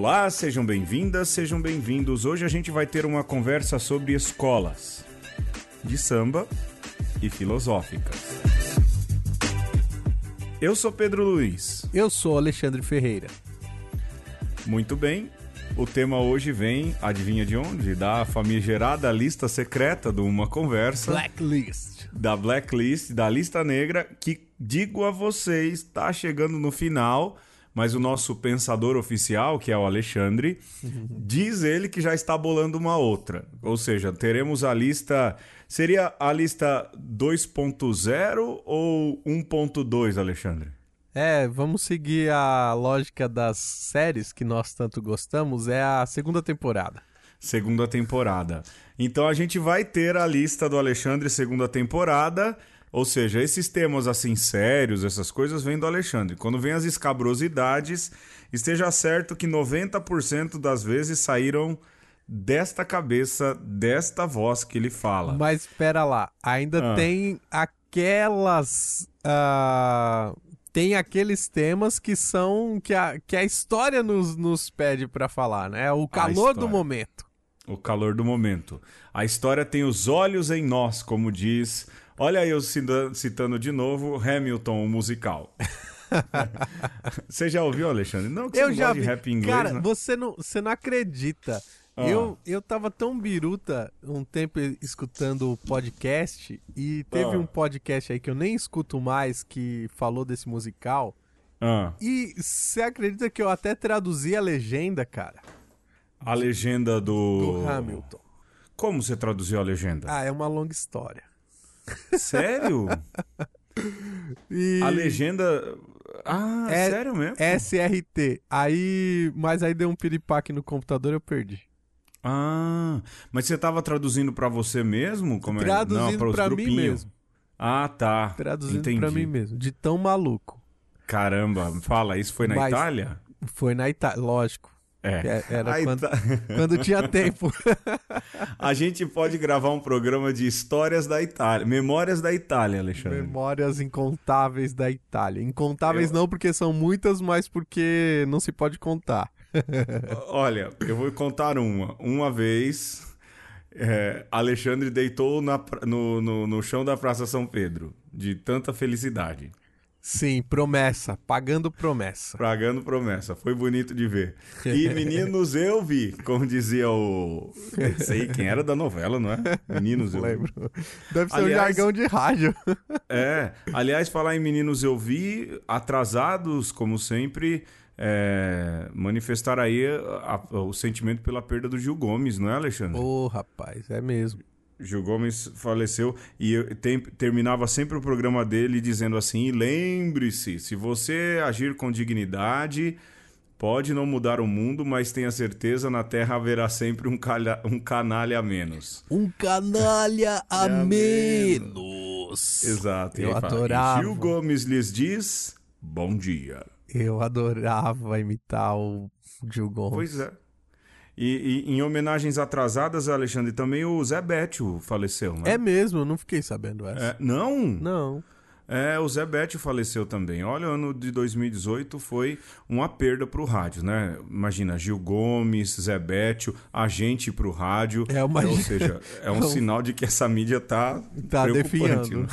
Olá, sejam bem-vindas, sejam bem-vindos. Hoje a gente vai ter uma conversa sobre escolas de samba e filosóficas. Eu sou Pedro Luiz. Eu sou Alexandre Ferreira. Muito bem. O tema hoje vem, adivinha de onde? Da famigerada lista secreta de uma conversa. Blacklist. Da blacklist, da lista negra, que digo a vocês, está chegando no final mas o nosso pensador oficial, que é o Alexandre, diz ele que já está bolando uma outra. Ou seja, teremos a lista. Seria a lista 2.0 ou 1.2, Alexandre? É, vamos seguir a lógica das séries que nós tanto gostamos, é a segunda temporada. Segunda temporada. Então a gente vai ter a lista do Alexandre segunda temporada. Ou seja, esses temas assim sérios, essas coisas vêm do Alexandre. Quando vem as escabrosidades, esteja certo que 90% das vezes saíram desta cabeça, desta voz que ele fala. Mas espera lá, ainda ah. tem aquelas uh, tem aqueles temas que são que a, que a história nos, nos pede para falar, né? O calor do momento. O calor do momento. A história tem os olhos em nós, como diz Olha aí eu citando de novo Hamilton, o musical. você já ouviu, Alexandre? Não, que eu já vi. rap inglês, Cara, né? você, não, você não acredita. Ah. Eu, eu tava tão biruta um tempo escutando o podcast e teve ah. um podcast aí que eu nem escuto mais que falou desse musical. Ah. E você acredita que eu até traduzi a legenda, cara? A legenda do... Do Hamilton. Como você traduziu a legenda? Ah, é uma longa história. Sério? e... A legenda. Ah, é, sério mesmo? SRT. Aí. Mas aí deu um piripaque no computador e eu perdi. Ah, mas você estava traduzindo para você mesmo? Como traduzindo é? para mim mesmo. Ah, tá. Traduzindo para mim mesmo. De tão maluco. Caramba, fala, isso foi na mas Itália? Foi na Itália, lógico. É. Era quando, tá... quando, tinha tempo. A gente pode gravar um programa de histórias da Itália. Memórias da Itália, Alexandre. Memórias incontáveis da Itália. Incontáveis eu... não porque são muitas, mas porque não se pode contar. Olha, eu vou contar uma. Uma vez, é, Alexandre deitou na, no, no, no chão da Praça São Pedro, de tanta felicidade. Sim, promessa, pagando promessa. Pagando promessa, foi bonito de ver. E meninos eu vi, como dizia o. Sei quem era da novela, não é? Meninos eu lembro. Deve ser aliás, um jargão de rádio. É, aliás, falar em meninos eu vi, atrasados, como sempre, é, manifestar aí a, a, o sentimento pela perda do Gil Gomes, não é, Alexandre? Ô, oh, rapaz, é mesmo. Gil Gomes faleceu e tem, terminava sempre o programa dele dizendo assim: lembre-se, se você agir com dignidade, pode não mudar o mundo, mas tenha certeza na Terra haverá sempre um, calha, um canalha a menos. Um canalha a, menos. Exato. Eu adorava. Gil Gomes lhes diz: bom dia. Eu adorava imitar o Gil Gomes. Pois é. E, e, em homenagens atrasadas, Alexandre, também o Zé Bétio faleceu, né? É mesmo, eu não fiquei sabendo essa. É, não? Não. É, o Zé Bétio faleceu também. Olha, o ano de 2018 foi uma perda para o rádio, né? Imagina, Gil Gomes, Zé Bétio, agente para o rádio. É uma... Ou seja, é um sinal de que essa mídia tá Tá definhando. Né?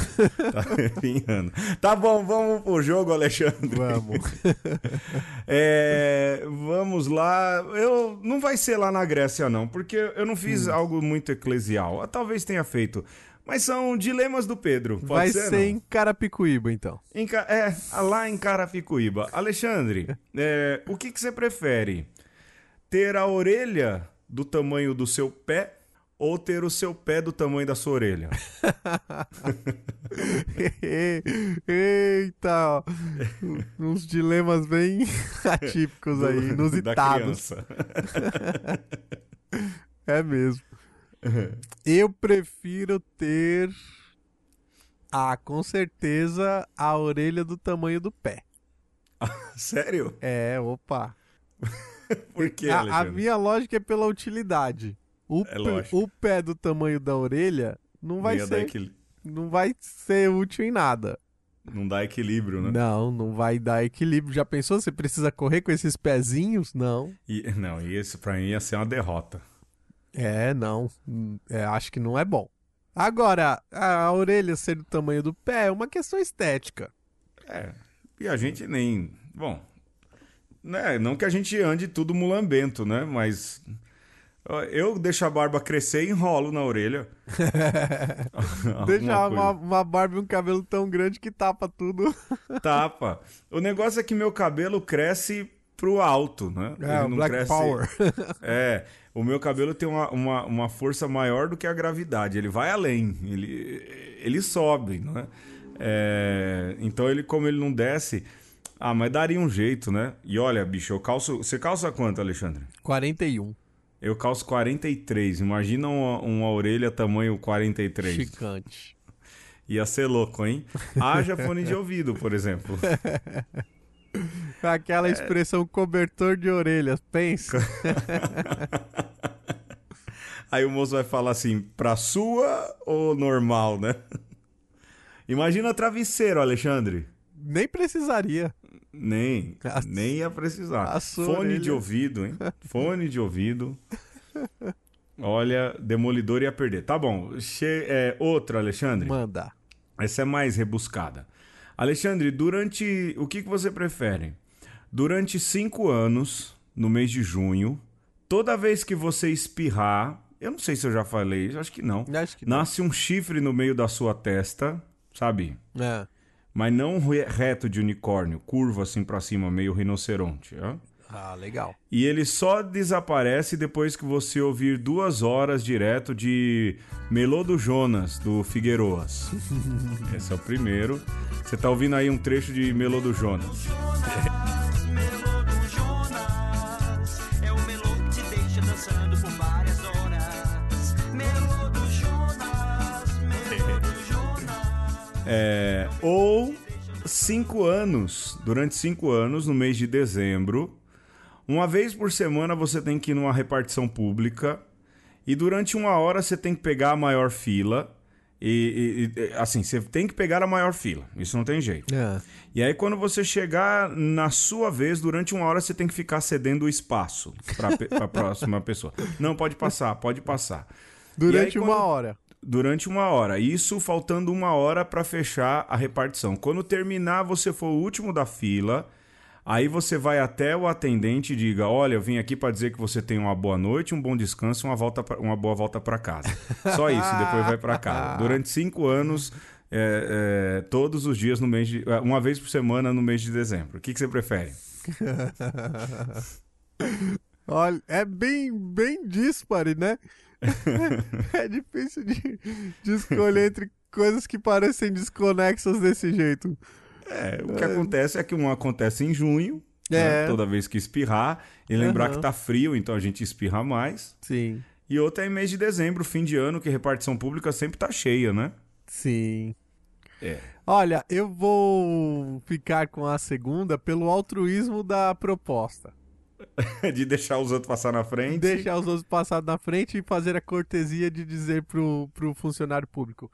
tá definhando. Tá bom, vamos pro jogo, Alexandre. Vamos. é, vamos lá. Eu Não vai ser lá na Grécia, não, porque eu não fiz hum. algo muito eclesial. Talvez tenha feito mas são dilemas do Pedro. Pode Vai ser, ser, em Carapicuíba, então. Em, é, lá em Carapicuíba. Alexandre, é, o que, que você prefere? Ter a orelha do tamanho do seu pé ou ter o seu pé do tamanho da sua orelha? Eita! Uns dilemas bem atípicos aí, inusitados. é mesmo. Eu prefiro ter. Ah, com certeza a orelha do tamanho do pé. Sério? É, opa. Por quê, a, a, minha lógica é pela utilidade. O, é o pé do tamanho da orelha não vai ser. Não vai ser útil em nada. Não dá equilíbrio, né? Não, não vai dar equilíbrio. Já pensou? Você precisa correr com esses pezinhos? Não. E, não, e isso pra mim ia ser uma derrota. É, não. É, acho que não é bom. Agora, a orelha ser do tamanho do pé é uma questão estética. É. E a gente nem. Bom. Né, não que a gente ande tudo mulambento, né? Mas. Eu deixo a barba crescer e enrolo na orelha. Deixa uma, uma barba e um cabelo tão grande que tapa tudo. Tapa. O negócio é que meu cabelo cresce pro alto, né? É, Ele não Black cresce... Power. é, o meu cabelo tem uma, uma, uma, força maior do que a gravidade. Ele vai além, ele, ele sobe, né? É, então ele, como ele não desce. Ah, mas daria um jeito, né? E olha, bicho, eu calço. Você calça quanto, Alexandre? 41. Eu calço 43. Imagina uma, uma orelha tamanho 43. Chicante. Ia ser louco, hein? Haja fone de ouvido, por exemplo. Aquela expressão é... cobertor de orelhas, pensa. Aí o moço vai falar assim, pra sua ou normal, né? Imagina travesseiro, Alexandre. Nem precisaria. Nem, a... nem ia precisar. Fone orelha. de ouvido, hein? Fone de ouvido. Olha, Demolidor ia perder. Tá bom. Che... É, outra, Alexandre. Manda. Essa é mais rebuscada. Alexandre, durante. O que, que você prefere? Durante cinco anos, no mês de junho, toda vez que você espirrar. Eu não sei se eu já falei, acho que não. Acho que nasce não. um chifre no meio da sua testa, sabe? É mas não reto de unicórnio, curvo assim para cima, meio rinoceronte. É? Ah, legal. E ele só desaparece depois que você ouvir duas horas direto de Melô do Jonas, do Figueiroas. Esse é o primeiro. Você tá ouvindo aí um trecho de Melô do Jonas. É, ou cinco anos, durante cinco anos, no mês de dezembro, uma vez por semana você tem que ir numa repartição pública e durante uma hora você tem que pegar a maior fila. E, e, assim, você tem que pegar a maior fila. Isso não tem jeito. É. E aí, quando você chegar na sua vez, durante uma hora você tem que ficar cedendo o espaço para a próxima pessoa. Não, pode passar, pode passar. Durante aí, uma hora durante uma hora. Isso faltando uma hora para fechar a repartição. Quando terminar, você for o último da fila. Aí você vai até o atendente e diga: Olha, eu vim aqui para dizer que você tem uma boa noite, um bom descanso, uma volta pra, uma boa volta para casa. Só isso, depois vai para casa. Durante cinco anos, é, é, todos os dias no mês de, é, uma vez por semana no mês de dezembro. O que, que você prefere? Olha, é bem, bem dispare, né? é difícil de, de escolher entre coisas que parecem desconexas desse jeito. É, o que é. acontece é que um acontece em junho, né, é. né, toda vez que espirrar, e lembrar uhum. que tá frio, então a gente espirra mais. Sim. E outra é em mês de dezembro, fim de ano, que repartição pública sempre tá cheia, né? Sim. É. Olha, eu vou ficar com a segunda pelo altruísmo da proposta. de deixar os outros passar na frente. Deixar os outros passar na frente e fazer a cortesia de dizer pro, pro funcionário público: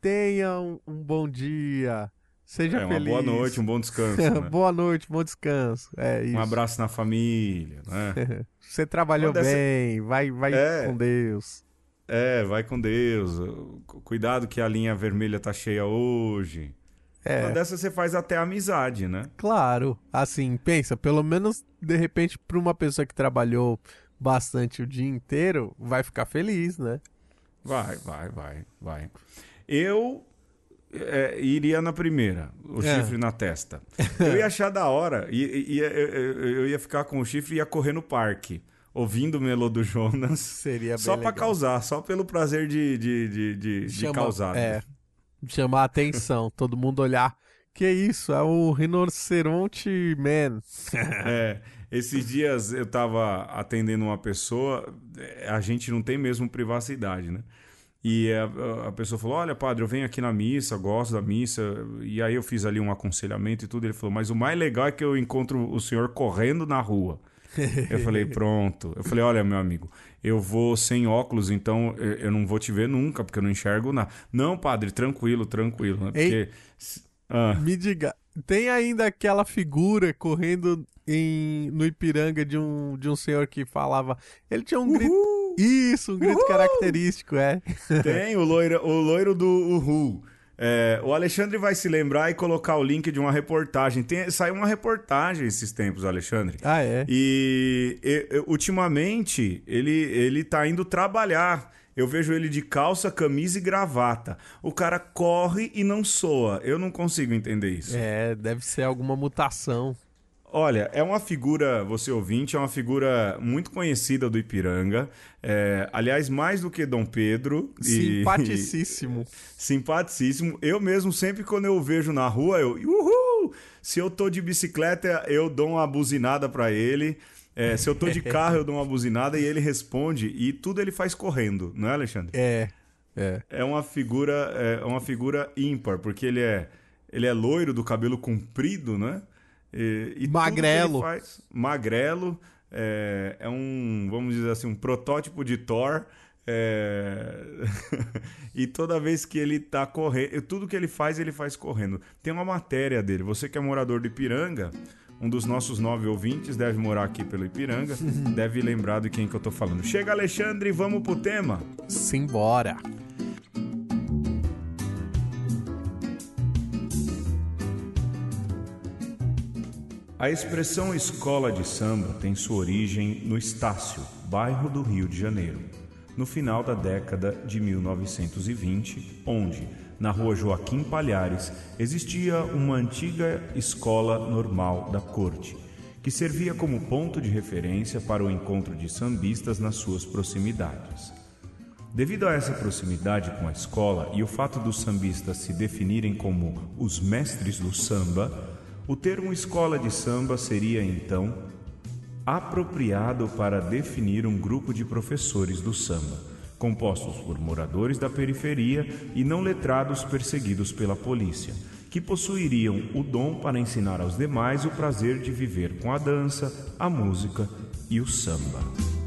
tenha um, um bom dia. Seja é, feliz. Uma boa noite, um bom descanso. Né? boa noite, bom descanso. É isso. Um abraço na família. Né? Você trabalhou dessa... bem, vai, vai é... com Deus. É, vai com Deus. Cuidado que a linha vermelha tá cheia hoje. É. Uma dessas você faz até amizade, né? Claro. Assim, pensa, pelo menos de repente para uma pessoa que trabalhou bastante o dia inteiro, vai ficar feliz, né? Vai, vai, vai, vai. Eu é, iria na primeira, o é. chifre na testa. Eu ia achar da hora, e, e, eu, ia ficar com o chifre e ia correr no parque ouvindo o Melo do Jonas. Seria bem Só para causar, só pelo prazer de, de, de, de, Chama, de causar. É, né? chamar a atenção, todo mundo olhar. Que isso? É o Rinoceronte Man. é. Esses dias eu tava atendendo uma pessoa, é, a gente não tem mesmo privacidade, né? E a, a, pessoa falou: Olha, padre, eu venho aqui na missa, gosto da missa. E aí eu fiz ali um aconselhamento e tudo. Ele falou: Mas o mais legal é que eu encontro o senhor correndo na rua. eu falei: Pronto. Eu falei: Olha, meu amigo, eu vou sem óculos, então eu não vou te ver nunca, porque eu não enxergo nada. Não, padre, tranquilo, tranquilo. Né? Porque. Ah. Me diga, tem ainda aquela figura correndo em, no Ipiranga de um, de um senhor que falava. Ele tinha um Uhul. Isso, um grito Uhul. característico, é. Tem o loiro, o loiro do Uhul. É, o Alexandre vai se lembrar e colocar o link de uma reportagem. Tem, saiu uma reportagem esses tempos, Alexandre. Ah, é? E, e ultimamente ele, ele tá indo trabalhar. Eu vejo ele de calça, camisa e gravata. O cara corre e não soa. Eu não consigo entender isso. É, deve ser alguma mutação. Olha, é uma figura, você ouvinte, é uma figura muito conhecida do Ipiranga. É, aliás, mais do que Dom Pedro. Simpaticíssimo. E, simpaticíssimo. Eu mesmo, sempre quando eu o vejo na rua, eu. Uhul! Se eu tô de bicicleta, eu dou uma buzinada para ele. É, se eu tô de carro, eu dou uma buzinada e ele responde. E tudo ele faz correndo, não é, Alexandre? É. É, é uma figura é uma figura ímpar, porque ele é, ele é loiro, do cabelo comprido, né? E, e magrelo. Faz, magrelo. É, é, um, vamos dizer assim, um protótipo de Thor. É... e toda vez que ele tá correndo, tudo que ele faz, ele faz correndo. Tem uma matéria dele. Você que é morador de Ipiranga, um dos nossos nove ouvintes deve morar aqui pelo Ipiranga, deve lembrar de quem que eu tô falando. Chega, Alexandre, vamos pro tema? Simbora! A expressão escola de samba tem sua origem no Estácio, bairro do Rio de Janeiro, no final da década de 1920, onde, na rua Joaquim Palhares, existia uma antiga escola normal da corte, que servia como ponto de referência para o encontro de sambistas nas suas proximidades. Devido a essa proximidade com a escola e o fato dos sambistas se definirem como os mestres do samba, o termo escola de samba seria então apropriado para definir um grupo de professores do samba, compostos por moradores da periferia e não letrados perseguidos pela polícia, que possuiriam o dom para ensinar aos demais o prazer de viver com a dança, a música e o samba.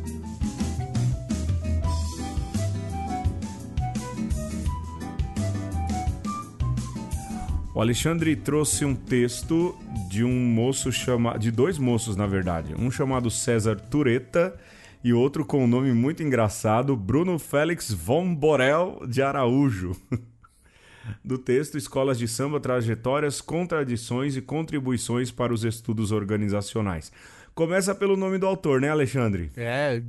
O Alexandre trouxe um texto de um moço chamado. de dois moços, na verdade. Um chamado César Tureta e outro com um nome muito engraçado, Bruno Félix von Borel de Araújo. Do texto Escolas de Samba, Trajetórias, Contradições e Contribuições para os Estudos Organizacionais. Começa pelo nome do autor, né, Alexandre? É,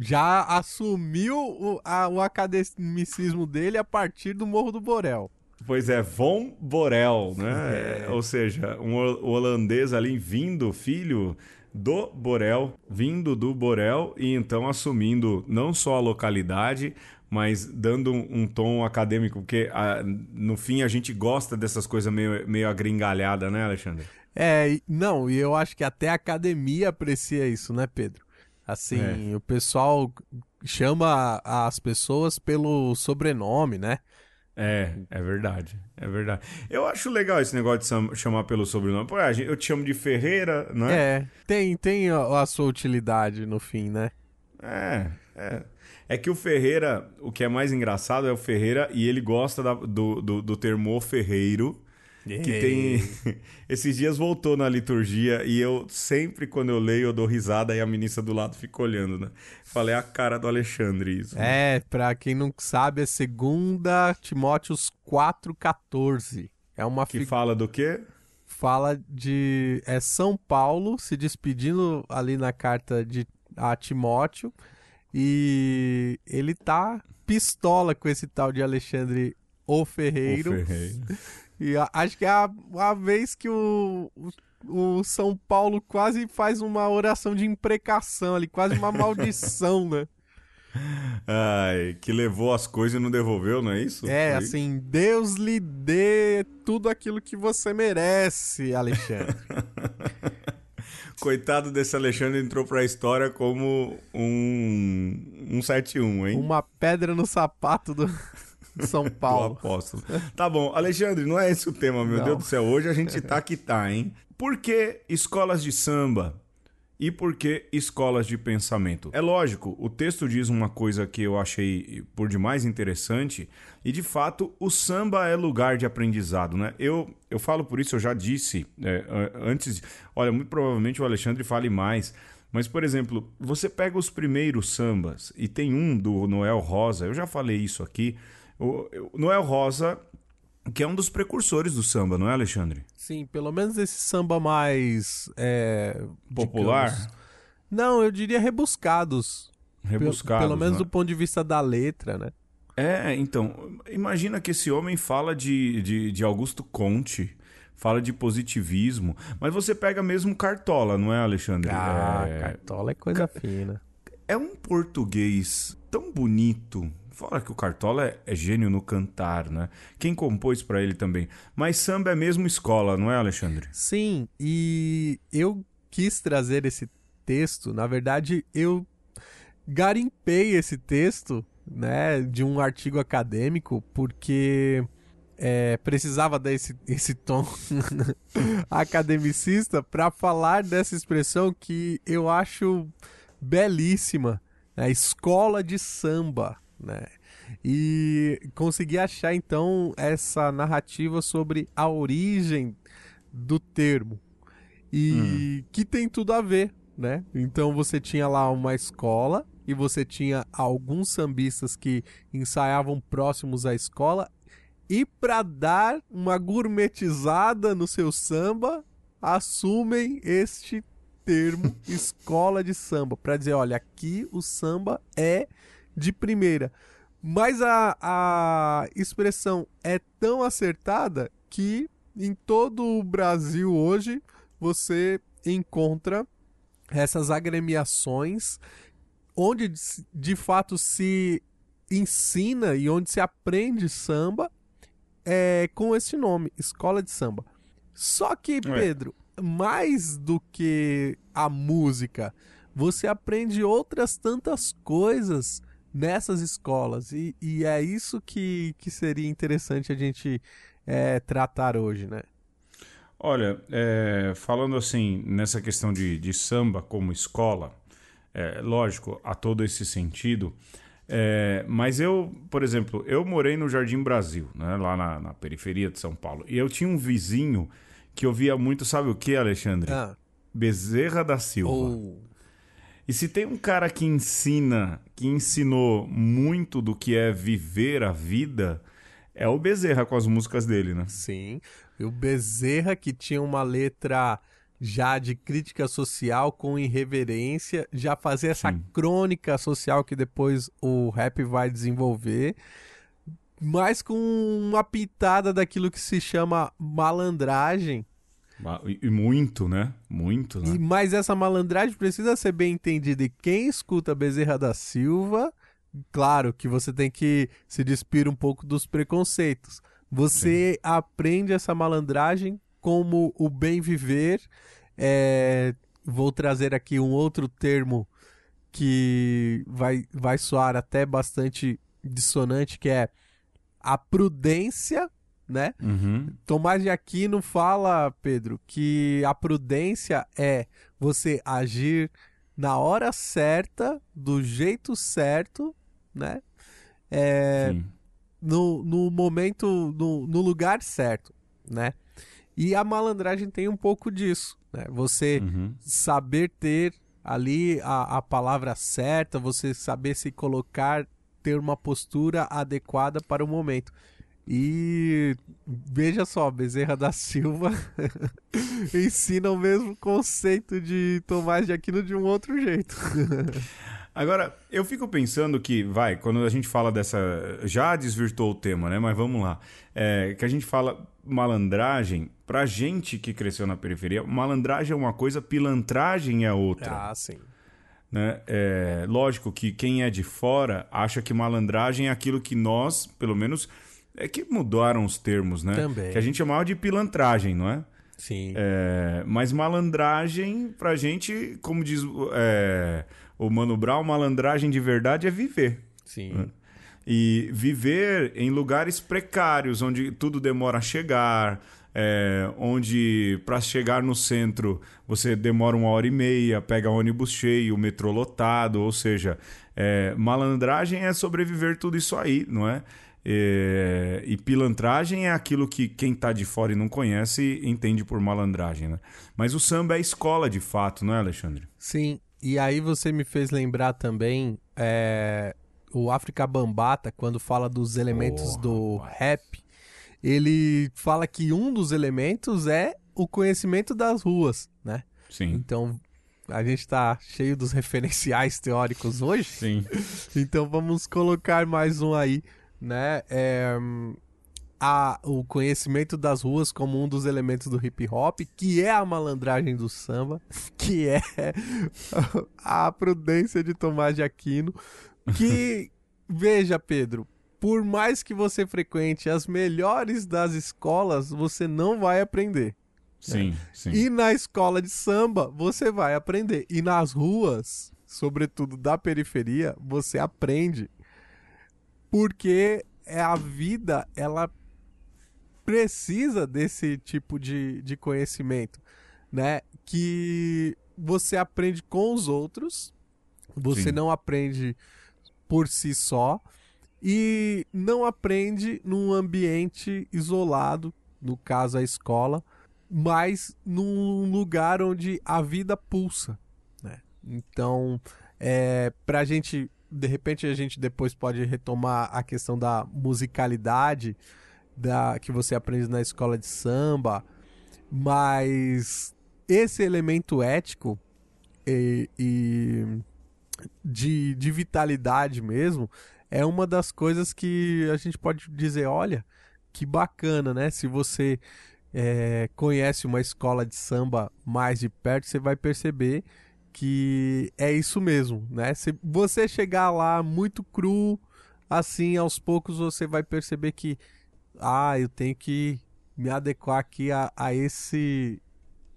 já assumiu o, a, o academicismo dele a partir do Morro do Borel. Pois é, Von Borel, né? É. Ou seja, um holandês ali vindo, filho do Borel, vindo do Borel e então assumindo não só a localidade, mas dando um, um tom acadêmico, porque a, ah, no fim a gente gosta dessas coisas meio, meio agringalhada, né, Alexandre? É, não, e eu acho que até a academia aprecia isso, né, Pedro? Assim, é. o pessoal chama as pessoas pelo sobrenome, né? É, é verdade. É verdade. Eu acho legal esse negócio de chamar pelo sobrenome. Pô, eu te chamo de Ferreira, não é? É, tem, tem a, a sua utilidade no fim, né? É, é. É que o Ferreira, o que é mais engraçado é o Ferreira e ele gosta da, do, do, do termo ferreiro que tem. Esses dias voltou na liturgia e eu sempre, quando eu leio, eu dou risada e a ministra do lado fica olhando, né? Falei a cara do Alexandre isso. Né? É, pra quem não sabe, é segunda Timóteos 4,14. É uma Que fala do quê? Fala de. É São Paulo se despedindo ali na carta de a Timóteo. E ele tá pistola com esse tal de Alexandre o Ferreiro. O Ferreiro. E a, acho que é a, a vez que o, o, o, São Paulo quase faz uma oração de imprecação ali, quase uma maldição, né? Ai, que levou as coisas e não devolveu, não é isso? É, Foi? assim, Deus lhe dê tudo aquilo que você merece, Alexandre. Coitado desse Alexandre entrou pra história como um, um 7-1, hein? Uma pedra no sapato do. São Paulo. apóstolo. Tá bom, Alexandre, não é esse o tema, meu não. Deus do céu. Hoje a gente tá que tá, hein? Por que escolas de samba? e por que escolas de pensamento? É lógico, o texto diz uma coisa que eu achei por demais interessante e de fato o samba é lugar de aprendizado, né? Eu, eu falo por isso, eu já disse é, antes, olha, muito provavelmente o Alexandre fale mais, mas por exemplo, você pega os primeiros sambas e tem um do Noel Rosa, eu já falei isso aqui. O, Noel Rosa que é um dos precursores do samba, não é, Alexandre? Sim, pelo menos esse samba mais. É, Popular? Digamos, não, eu diria rebuscados. Rebuscados. Pelo, menos né? do ponto de vista da letra, né? É, então, imagina que esse homem fala de, de, de Augusto Conte, fala de positivismo, mas você pega mesmo Cartola, não é, Alexandre? Ah, é... Cartola é coisa fina. É um português tão bonito, Fora que o Cartola é, é, gênio no cantar, né? Quem compôs para ele também. Mas samba é mesmo escola, não é, Alexandre? Sim, e eu quis trazer esse texto. Na verdade, eu garimpei esse texto, né, de um artigo acadêmico, porque é, precisava dar esse, esse tom academicista para falar dessa expressão que eu acho belíssima, a né? escola de samba né? E consegui achar então essa narrativa sobre a origem do termo e hum. que tem tudo a ver, né? Então você tinha lá uma escola e você tinha alguns sambistas que ensaiavam próximos à escola e para dar uma gourmetizada no seu samba assumem este termo escola de samba para dizer, olha, aqui o samba é de primeira. Mas a, a expressão é tão acertada que em todo o Brasil hoje você encontra essas agremiações onde de fato se ensina e onde se aprende samba é, com esse nome, escola de samba. Só que, Pedro, mais do que a música, você aprende outras tantas coisas nessas escolas. E, e é isso que, que seria interessante a gente é, tratar hoje, né? Olha, é, falando assim, nessa questão de, de samba como escola, é, lógico, há todo esse sentido. É, mas eu, por exemplo, eu morei no Jardim Brasil, né, lá na, na, periferia de São Paulo. E eu tinha um vizinho que ouvia muito, sabe o que, Alexandre? Ah. Bezerra da Silva. Oh. E se tem um cara que ensina, que ensinou muito do que é viver a vida, é o Bezerra com as músicas dele, né? Sim. E o Bezerra que tinha uma letra já de crítica social com irreverência, já fazia essa Sim. crônica social que depois o rap vai desenvolver, mas com uma pitada daquilo que se chama malandragem, e muito, né? Muito, né? E, mas essa malandragem precisa ser bem entendida. E quem escuta Bezerra da Silva, claro que você tem que se despir um pouco dos preconceitos. Você Sim. aprende essa malandragem como o bem viver. É... Vou trazer aqui um outro termo que vai, vai soar até bastante dissonante, que é a prudência né? Uhum. Tomás de Aquino fala, Pedro, que a prudência é você agir na hora certa, do jeito certo, né? É, no, no momento, no, no lugar certo, né? E a malandragem tem um pouco disso, né? Você uhum. saber ter ali a, a palavra certa, você saber se colocar, ter uma postura adequada para o momento. E veja só, Bezerra da Silva ensina o mesmo conceito de Tomás de Aquino de um outro jeito. Agora, eu fico pensando que, vai, quando a gente fala dessa. Já desvirtuou o tema, né? Mas vamos lá. É, que a gente fala malandragem, pra gente que cresceu na periferia, malandragem é uma coisa, pilantragem é outra. Ah, sim. Né? É, lógico que quem é de fora acha que malandragem é aquilo que nós, pelo menos é que mudaram os termos, né? Também. Que a gente chamava de pilantragem, não é? Sim. É, mas malandragem, pra gente, como diz é, o Mano Brown, malandragem de verdade é viver. Sim. Né? E viver em lugares precários, onde tudo demora a chegar, é, onde para chegar no centro você demora uma hora e meia, pega ônibus cheio, metrô lotado, ou seja, é, malandragem é sobreviver tudo isso aí, não é? É, e pilantragem é aquilo que quem está de fora e não conhece entende por malandragem, né? Mas o samba é escola de fato, não é, Alexandre? Sim, e aí você me fez lembrar também é, o África Bambata, quando fala dos elementos oh, do rapaz. rap, ele fala que um dos elementos é o conhecimento das ruas, né? Sim. Então, a gente está cheio dos referenciais teóricos hoje. Sim. então, vamos colocar mais um aí né? É, a, o conhecimento das ruas como um dos elementos do hip hop, que é a malandragem do samba, que é a prudência de Tomás de Aquino, que veja, Pedro, por mais que você frequente as melhores das escolas, você não vai aprender. Sim, né? sim. E na escola de samba, você vai aprender. E nas ruas, sobretudo da periferia, você aprende porque é a vida ela precisa desse tipo de, de conhecimento, né? Que você aprende com os outros, você Sim. não aprende por si só e não aprende num ambiente isolado, no caso a escola, mas num lugar onde a vida pulsa, né? Então, é, para a gente de repente a gente depois pode retomar a questão da musicalidade da que você aprende na escola de samba, mas esse elemento ético e, e de, de vitalidade mesmo é uma das coisas que a gente pode dizer, olha, que bacana, né? Se você é, conhece uma escola de samba mais de perto, você vai perceber que é isso mesmo, né? Se você chegar lá muito cru, assim, aos poucos você vai perceber que, ah, eu tenho que me adequar aqui a, a esse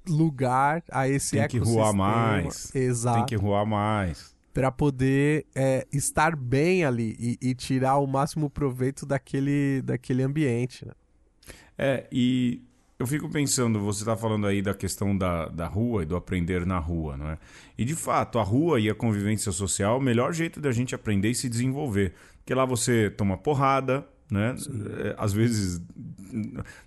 lugar, a esse Tem que ecossistema. ruar mais. Exato. Tem que ruar mais. Para poder é, estar bem ali e, e, tirar o máximo proveito daquele, daquele ambiente, né? É, e eu fico pensando, você está falando aí da questão da, da rua e do aprender na rua, não é? E de fato, a rua e a convivência social é o melhor jeito da gente aprender e se desenvolver. Porque lá você toma porrada, né? É, às vezes,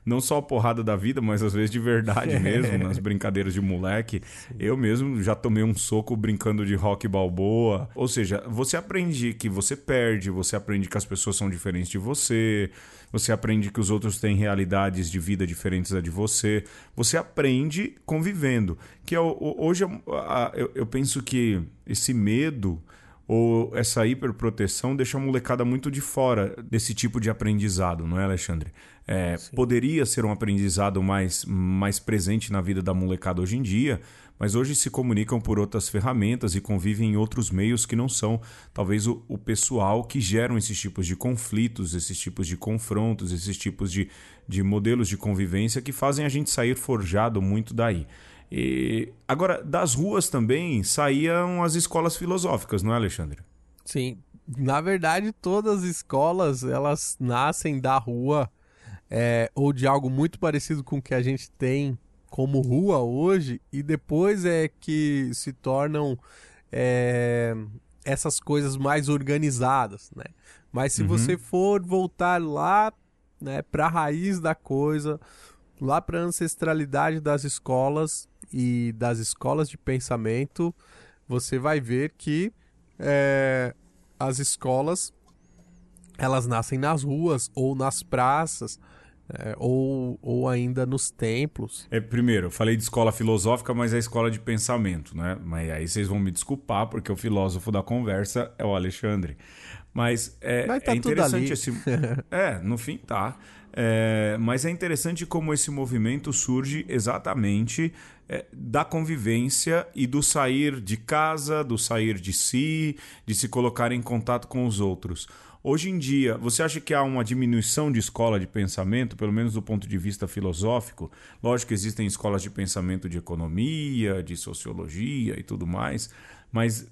não só a porrada da vida, mas às vezes de verdade mesmo, nas brincadeiras de moleque. Sim. Eu mesmo já tomei um soco brincando de rock balboa. Ou seja, você aprende que você perde, você aprende que as pessoas são diferentes de você, você aprende que os outros têm realidades de vida diferentes da de você. Você aprende convivendo. Que é hoje eu, eu penso que esse medo ou essa hiperproteção deixa a molecada muito de fora desse tipo de aprendizado, não é, Alexandre? É, poderia ser um aprendizado mais, mais presente na vida da molecada hoje em dia, mas hoje se comunicam por outras ferramentas e convivem em outros meios que não são, talvez, o, o pessoal que geram esses tipos de conflitos, esses tipos de confrontos, esses tipos de, de modelos de convivência que fazem a gente sair forjado muito daí. E, agora, das ruas também saíam as escolas filosóficas, não é, Alexandre? Sim. Na verdade, todas as escolas, elas nascem da rua é, ou de algo muito parecido com o que a gente tem como rua hoje e depois é que se tornam é, essas coisas mais organizadas, né? Mas se uhum. você for voltar lá, né, para a raiz da coisa, lá para a ancestralidade das escolas, e das escolas de pensamento, você vai ver que é, as escolas elas nascem nas ruas ou nas praças. É, ou, ou ainda nos templos. É, primeiro, eu falei de escola filosófica, mas é escola de pensamento, né? Mas aí vocês vão me desculpar, porque o filósofo da conversa é o Alexandre. Mas é, mas tá é interessante esse. é, no fim tá. É, mas é interessante como esse movimento surge exatamente é, da convivência e do sair de casa, do sair de si, de se colocar em contato com os outros. Hoje em dia, você acha que há uma diminuição de escola de pensamento, pelo menos do ponto de vista filosófico? Lógico que existem escolas de pensamento de economia, de sociologia e tudo mais, mas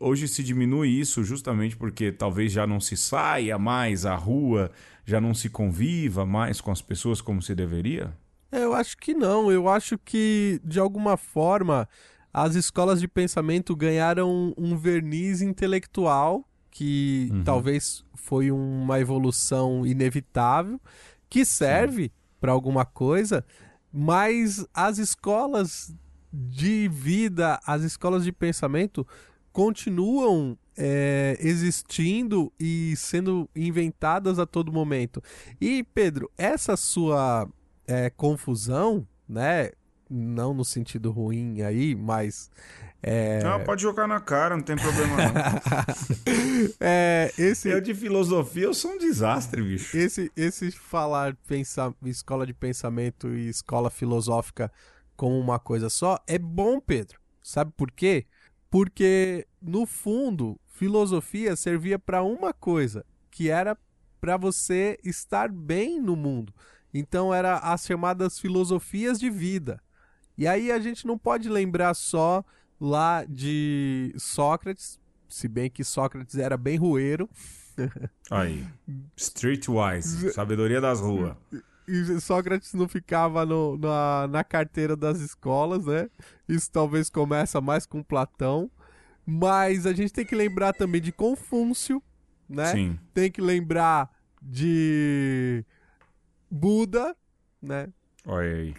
hoje se diminui isso justamente porque talvez já não se saia mais à rua, já não se conviva mais com as pessoas como se deveria? Eu acho que não. Eu acho que, de alguma forma, as escolas de pensamento ganharam um verniz intelectual que uhum. talvez foi uma evolução inevitável, que serve para alguma coisa, mas as escolas de vida, as escolas de pensamento continuam é, existindo e sendo inventadas a todo momento. E, Pedro, essa sua é, confusão, né? Não no sentido ruim aí, mas. É... Não, pode jogar na cara, não tem problema não. é, esse... Eu de filosofia eu sou um desastre, bicho. Esse, esse falar pensar, escola de pensamento e escola filosófica como uma coisa só é bom, Pedro. Sabe por quê? Porque, no fundo, filosofia servia para uma coisa, que era para você estar bem no mundo. Então era as chamadas filosofias de vida. E aí a gente não pode lembrar só lá de Sócrates, se bem que Sócrates era bem rueiro. Aí, streetwise, sabedoria das ruas. E Sócrates não ficava no, na, na carteira das escolas, né? Isso talvez começa mais com Platão. Mas a gente tem que lembrar também de Confúcio, né? Sim. Tem que lembrar de Buda, né? Olha aí.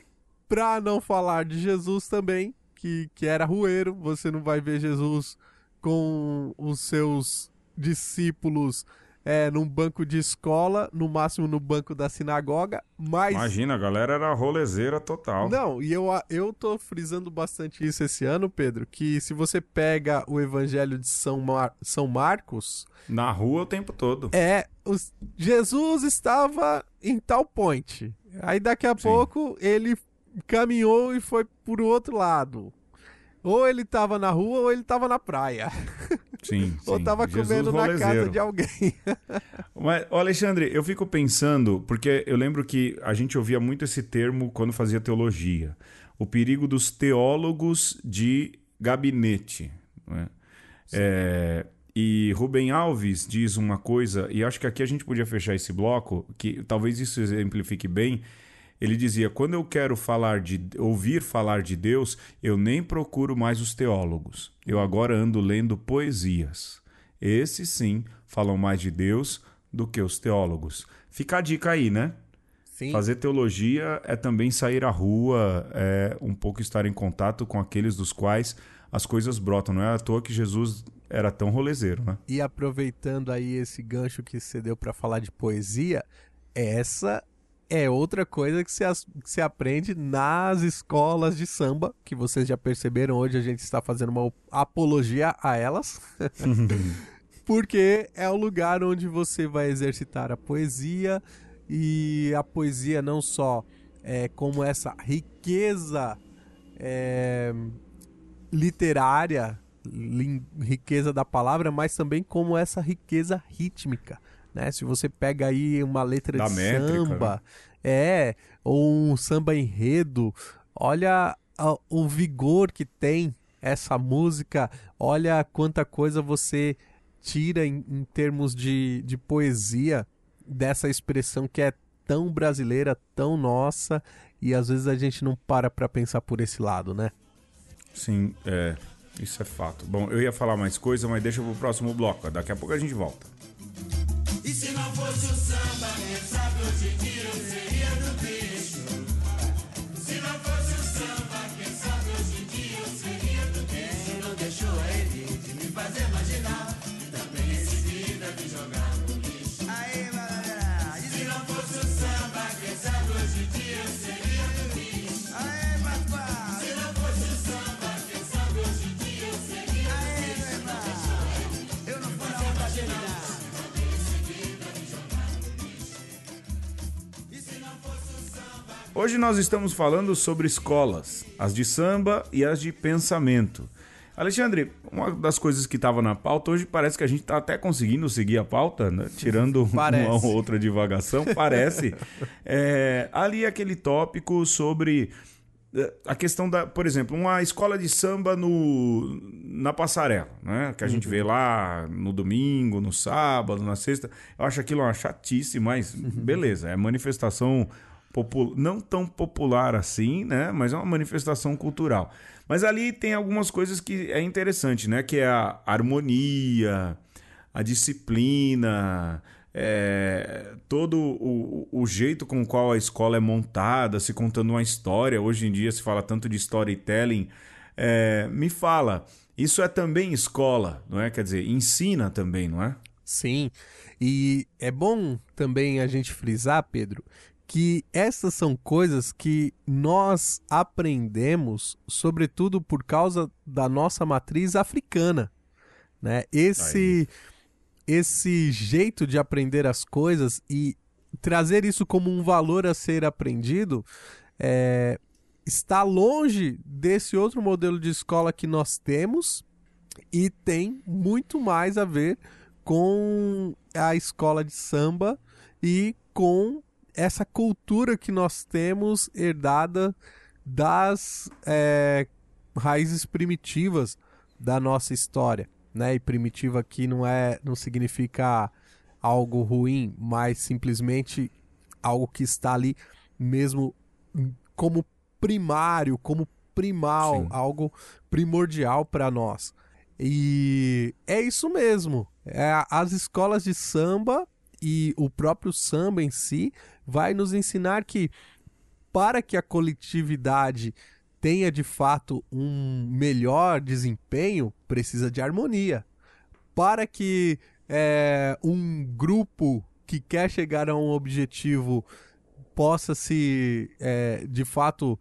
Pra não falar de Jesus também, que, que era rueiro, você não vai ver Jesus com os seus discípulos é, num banco de escola, no máximo no banco da sinagoga, mas... Imagina, a galera era rolezeira total. Não, e eu, eu tô frisando bastante isso esse ano, Pedro, que se você pega o evangelho de São, Mar... São Marcos... Na rua o tempo todo. É, os... Jesus estava em tal point. Aí daqui a Sim. pouco ele caminhou e foi pro outro lado. Ou ele tava na rua ou ele tava na praia. Sim. ou sim. tava Jesus comendo na casa de alguém. Mas, Alexandre, eu fico pensando, porque eu lembro que a gente ouvia muito esse termo quando fazia teologia. O perigo dos teólogos de gabinete. Não é? É, e Rubem Alves diz uma coisa, e acho que aqui a gente podia fechar esse bloco, que talvez isso exemplifique bem. Ele dizia: quando eu quero falar de ouvir falar de Deus, eu nem procuro mais os teólogos. Eu agora ando lendo poesias. Esses sim falam mais de Deus do que os teólogos. Fica a dica aí, né? Sim. Fazer teologia é também sair à rua, é um pouco estar em contato com aqueles dos quais as coisas brotam. Não é à toa que Jesus era tão rolezeiro, né? E aproveitando aí esse gancho que você deu para falar de poesia, essa é outra coisa que se, que se aprende nas escolas de samba, que vocês já perceberam, hoje a gente está fazendo uma apologia a elas. Porque é o lugar onde você vai exercitar a poesia e a poesia não só é como essa riqueza é, literária, riqueza da palavra, mas também como essa riqueza rítmica. Né? Se você pega aí uma letra da de métrica, samba, né? é, ou um samba enredo, olha a, o vigor que tem essa música, olha quanta coisa você tira em, em termos de, de poesia dessa expressão que é tão brasileira, tão nossa, e às vezes a gente não para para pensar por esse lado, né? Sim, é, isso é fato. Bom, eu ia falar mais coisa, mas deixa pro próximo bloco. Daqui a pouco a gente volta. E se não fosse o samba, quem sabe hoje em Hoje nós estamos falando sobre escolas, as de samba e as de pensamento. Alexandre, uma das coisas que estava na pauta hoje parece que a gente está até conseguindo seguir a pauta, né? tirando uma ou outra divagação, parece. É, ali aquele tópico sobre é, a questão da, por exemplo, uma escola de samba no, na passarela, né? Que a uhum. gente vê lá no domingo, no sábado, na sexta. Eu acho aquilo uma chatice, mas uhum. beleza, é manifestação não tão popular assim, né? Mas é uma manifestação cultural. Mas ali tem algumas coisas que é interessante, né? Que é a harmonia, a disciplina, é, todo o, o, jeito com o qual a escola é montada, se contando uma história. Hoje em dia se fala tanto de storytelling. É, me fala, isso é também escola, não é? Quer dizer, ensina também, não é? Sim. E é bom também a gente frisar, Pedro, que essas são coisas que nós aprendemos, sobretudo por causa da nossa matriz africana, né? Esse Aí. esse jeito de aprender as coisas e trazer isso como um valor a ser aprendido é, está longe desse outro modelo de escola que nós temos e tem muito mais a ver com a escola de samba e com essa cultura que nós temos herdada das é, raízes primitivas da nossa história, né? E primitiva aqui não é, não significa algo ruim, mas simplesmente algo que está ali mesmo como primário, como primal, Sim. algo primordial para nós. E é isso mesmo. É, as escolas de samba e o próprio samba em si vai nos ensinar que para que a coletividade tenha de fato um melhor desempenho, precisa de harmonia. Para que é, um grupo que quer chegar a um objetivo possa se, é, de fato,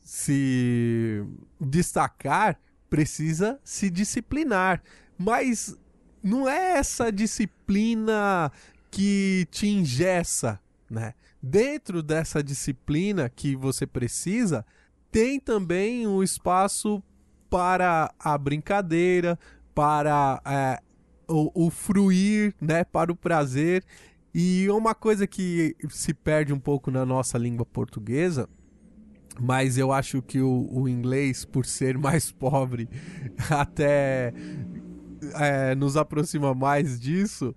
se destacar, precisa se disciplinar. Mas não é essa disciplina que te ingessa, né? Dentro dessa disciplina que você precisa, tem também um espaço para a brincadeira, para é, o, o fruir, né? Para o prazer. E uma coisa que se perde um pouco na nossa língua portuguesa, mas eu acho que o, o inglês, por ser mais pobre, até é, nos aproxima mais disso,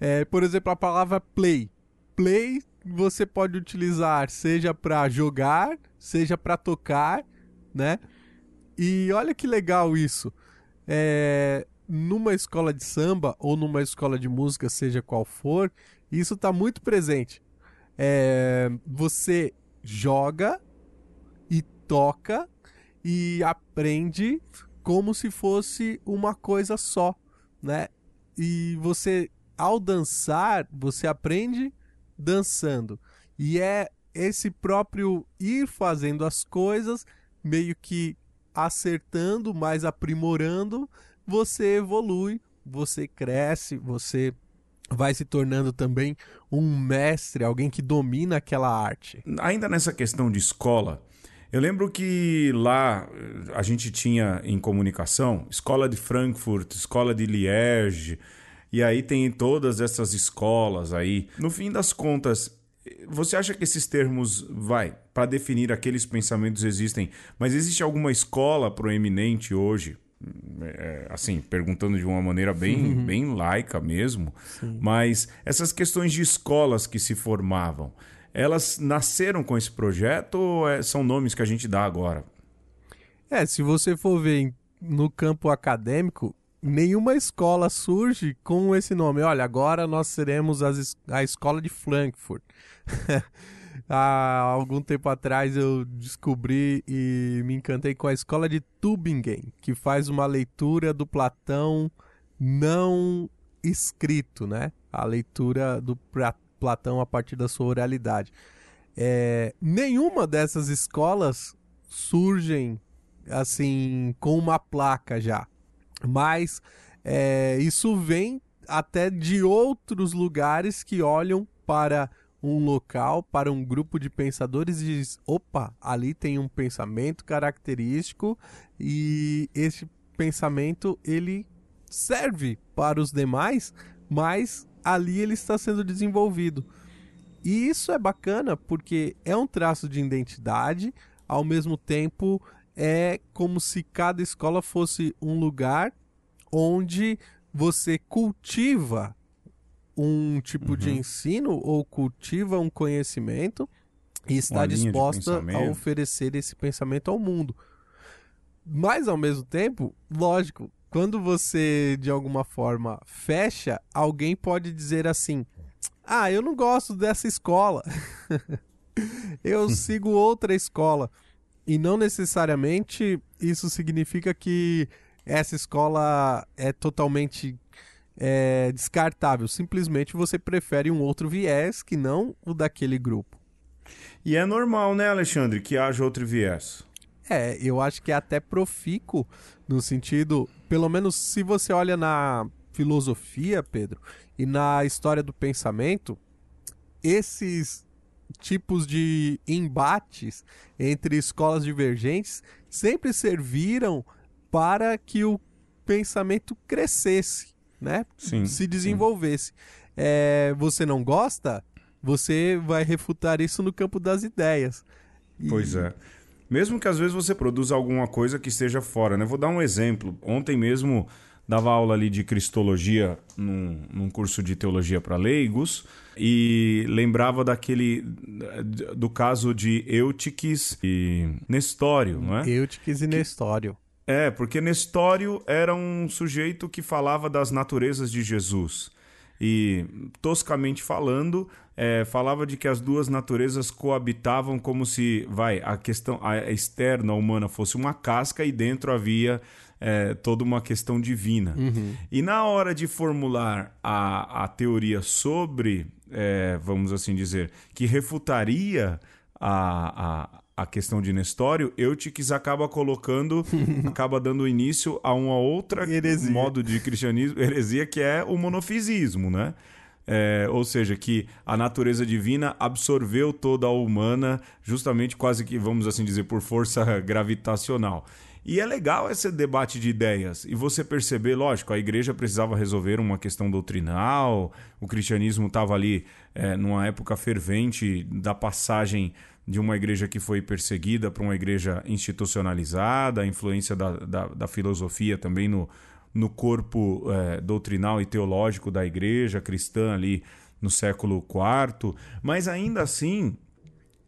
é, por exemplo, a palavra play. Play você pode utilizar seja para jogar, seja para tocar, né? E olha que legal isso. É, numa escola de samba ou numa escola de música, seja qual for, isso está muito presente. É, você joga e toca e aprende como se fosse uma coisa só, né? E você ao dançar, você aprende dançando. E é esse próprio ir fazendo as coisas, meio que acertando, mais aprimorando, você evolui, você cresce, você vai se tornando também um mestre, alguém que domina aquela arte. Ainda nessa questão de escola, eu lembro que lá a gente tinha em comunicação escola de Frankfurt, escola de Liège, e aí tem todas essas escolas aí. No fim das contas, você acha que esses termos, vai, para definir aqueles pensamentos existem, mas existe alguma escola proeminente hoje? É, assim, perguntando de uma maneira bem, uhum. bem laica mesmo, Sim. mas essas questões de escolas que se formavam, elas nasceram com esse projeto ou é, são nomes que a gente dá agora? É, se você for ver no campo acadêmico, nenhuma escola surge com esse nome. Olha, agora nós seremos as, a escola de Frankfurt. Há algum tempo atrás eu descobri e me encantei com a escola de Tübingen, que faz uma leitura do Platão não escrito, né? A leitura do Platão a partir da sua oralidade. É, nenhuma dessas escolas surgem assim com uma placa já mas é, isso vem até de outros lugares que olham para um local, para um grupo de pensadores e diz: opa, ali tem um pensamento característico e esse pensamento ele serve para os demais, mas ali ele está sendo desenvolvido. E isso é bacana porque é um traço de identidade, ao mesmo tempo é como se cada escola fosse um lugar onde você cultiva um tipo uhum. de ensino ou cultiva um conhecimento e está disposta a oferecer esse pensamento ao mundo. Mas ao mesmo tempo, lógico, quando você de alguma forma fecha, alguém pode dizer assim: "Ah, eu não gosto dessa escola. eu sigo outra escola". E não necessariamente isso significa que essa escola é totalmente é, descartável. Simplesmente você prefere um outro viés que não o daquele grupo. E é normal, né, Alexandre, que haja outro viés. É, eu acho que é até profícuo no sentido, pelo menos se você olha na filosofia, Pedro, e na história do pensamento, esses tipos de embates entre escolas divergentes sempre serviram para que o pensamento crescesse, né? Sim, Se desenvolvesse. É, você não gosta? Você vai refutar isso no campo das ideias. E... Pois é. Mesmo que às vezes você produza alguma coisa que esteja fora, né? Vou dar um exemplo. Ontem mesmo dava aula ali de cristologia num, num curso de teologia para leigos e lembrava daquele do caso de Eutiques e Nestório, não é? Eutiques e Nestório. É, porque Nestório era um sujeito que falava das naturezas de Jesus. E, toscamente falando, é, falava de que as duas naturezas coabitavam como se, vai, a questão a externa humana fosse uma casca e dentro havia é, toda uma questão divina. Uhum. E na hora de formular a, a teoria sobre, é, vamos assim dizer, que refutaria a, a a questão de Nestório, Eutiques acaba colocando, acaba dando início a uma outra heresia. modo de cristianismo, heresia, que é o monofisismo, né? É, ou seja, que a natureza divina absorveu toda a humana, justamente quase que, vamos assim dizer, por força gravitacional. E é legal esse debate de ideias. E você perceber, lógico, a igreja precisava resolver uma questão doutrinal, o cristianismo estava ali é, numa época fervente da passagem de uma igreja que foi perseguida para uma igreja institucionalizada, a influência da, da, da filosofia também no, no corpo é, doutrinal e teológico da igreja cristã ali no século IV, mas ainda assim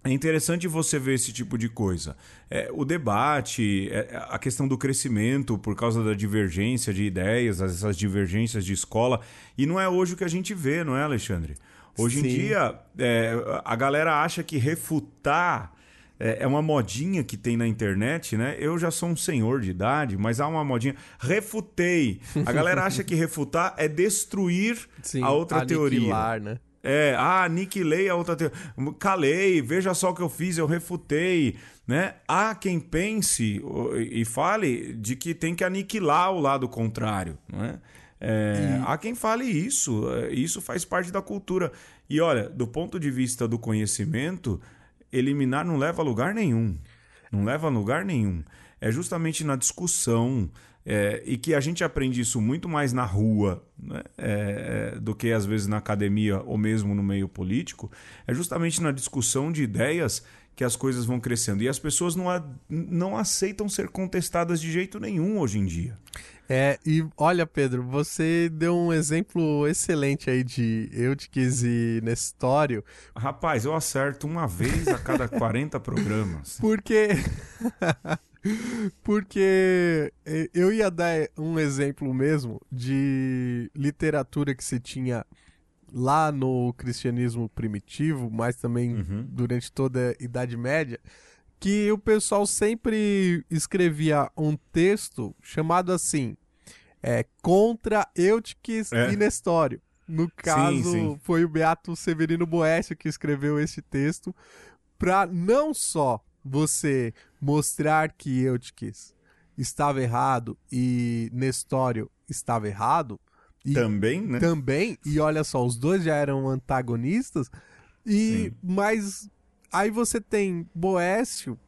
é interessante você ver esse tipo de coisa. É, o debate, é, a questão do crescimento por causa da divergência de ideias, essas divergências de escola, e não é hoje o que a gente vê, não é, Alexandre? Hoje Sim. em dia, é, a galera acha que refutar é, é, uma modinha que tem na internet, né? Eu já sou um senhor de idade, mas há uma modinha. Refutei. A galera acha que refutar é destruir Sim, a outra teoria. Né? É, ah, aniquilei a outra teoria. Calei, veja só o que eu fiz, eu refutei. Né? Há quem pense e fale de que tem que aniquilar o lado contrário. Não é? É. Há quem fale isso, é, isso faz parte da cultura. E olha, do ponto de vista do conhecimento, eliminar não leva a lugar nenhum. Não leva a lugar nenhum. É justamente na discussão, é, e que a gente aprende isso muito mais na rua né? é, do que às vezes na academia ou mesmo no meio político, é justamente na discussão de ideias que as coisas vão crescendo. E as pessoas não, a, não aceitam ser contestadas de jeito nenhum hoje em dia. É, e olha, Pedro, você deu um exemplo excelente aí de Eutiques e Nestório. Rapaz, eu acerto uma vez a cada 40 programas. Porque. Porque eu ia dar um exemplo mesmo de literatura que se tinha lá no cristianismo primitivo, mas também uhum. durante toda a Idade Média, que o pessoal sempre escrevia um texto chamado assim: é, contra Eutiques é. e Nestório. No caso, sim, sim. foi o Beato Severino Boécio que escreveu esse texto para não só você mostrar que Eutiques estava errado e Nestório estava errado. E também, né? Também, e olha só, os dois já eram antagonistas. E mas aí você tem Boécio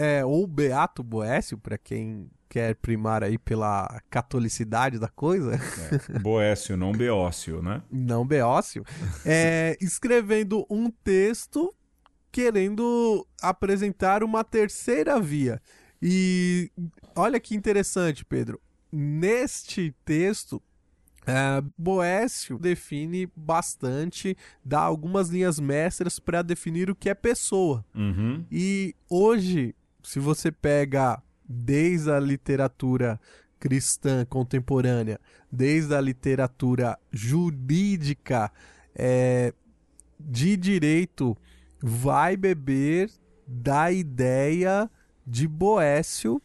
é, ou Beato Boécio, para quem quer primar aí pela catolicidade da coisa. É, Boécio, não Beócio, né? Não Beócio. É, escrevendo um texto querendo apresentar uma terceira via. E olha que interessante, Pedro. Neste texto, É, Boécio define bastante, dá algumas linhas mestras para definir o que é pessoa. Uhum. E hoje, se você pega desde a literatura cristã contemporânea, desde a literatura jurídica é, de direito, vai beber da ideia de Boécio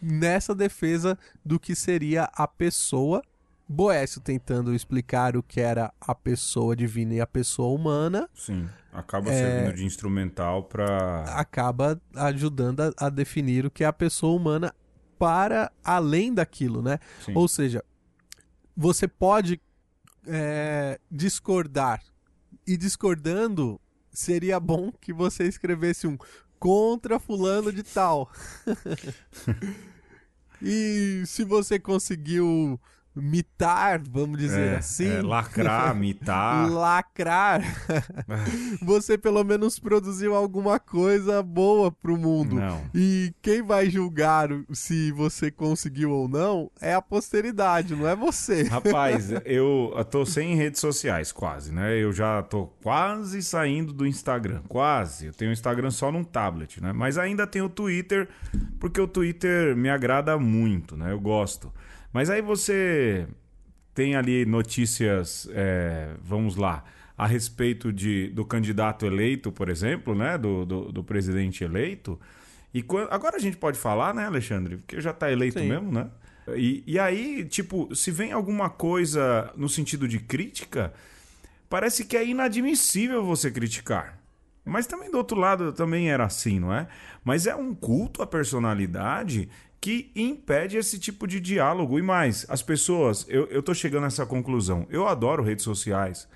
nessa defesa do que seria a pessoa. Boécio tentando explicar o que era a pessoa divina e a pessoa humana. Sim, acaba é... servindo de instrumental para. Acaba ajudando a, a, definir o que é a pessoa humana para além daquilo, né? Sim. Ou seja, você pode é, discordar. E discordando, seria bom que você escrevesse um contra fulano de tal. e se você conseguiu mitar, vamos dizer é, assim. É, lacrar, mitar. lacrar. você pelo menos produziu alguma coisa boa pro mundo. Não. E quem vai julgar se você conseguiu ou não é a posteridade, não é você. Rapaz, eu tô sem redes sociais, quase, né? Eu já tô quase saindo do Instagram, quase. Eu tenho o Instagram só num tablet, né? Mas ainda tenho o Twitter, porque o Twitter me agrada muito, né? Eu gosto. Mas aí você tem ali notícias, é, vamos lá, a respeito de, do candidato eleito, por exemplo, né? Do, do, do presidente eleito. E quando, agora a gente pode falar, né, Alexandre? Porque já está eleito Sim. mesmo, né? E, e aí, tipo, se vem alguma coisa no sentido de crítica, parece que é inadmissível você criticar. Mas também do outro lado também era assim, não é? Mas é um culto à personalidade que impede esse tipo de diálogo. E mais, as pessoas, eu, eu tô chegando a essa conclusão. Eu adoro redes sociais,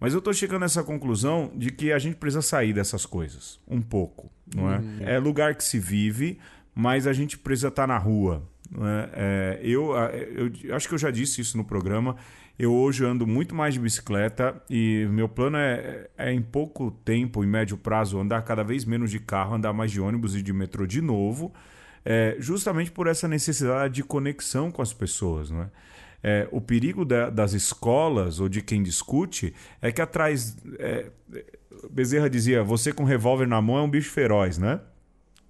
mas eu tô chegando a essa conclusão de que a gente precisa sair dessas coisas. Um pouco, não é? Uhum. É lugar que se vive, mas a gente precisa estar tá na rua. É? É, eu, eu, eu acho que eu já disse isso no programa. Eu hoje ando muito mais de bicicleta e meu plano é, é, em pouco tempo, em médio prazo, andar cada vez menos de carro, andar mais de ônibus e de metrô de novo é, justamente por essa necessidade de conexão com as pessoas. Não é? É, o perigo da, das escolas ou de quem discute é que atrás. É, Bezerra dizia: você com revólver na mão é um bicho feroz, né?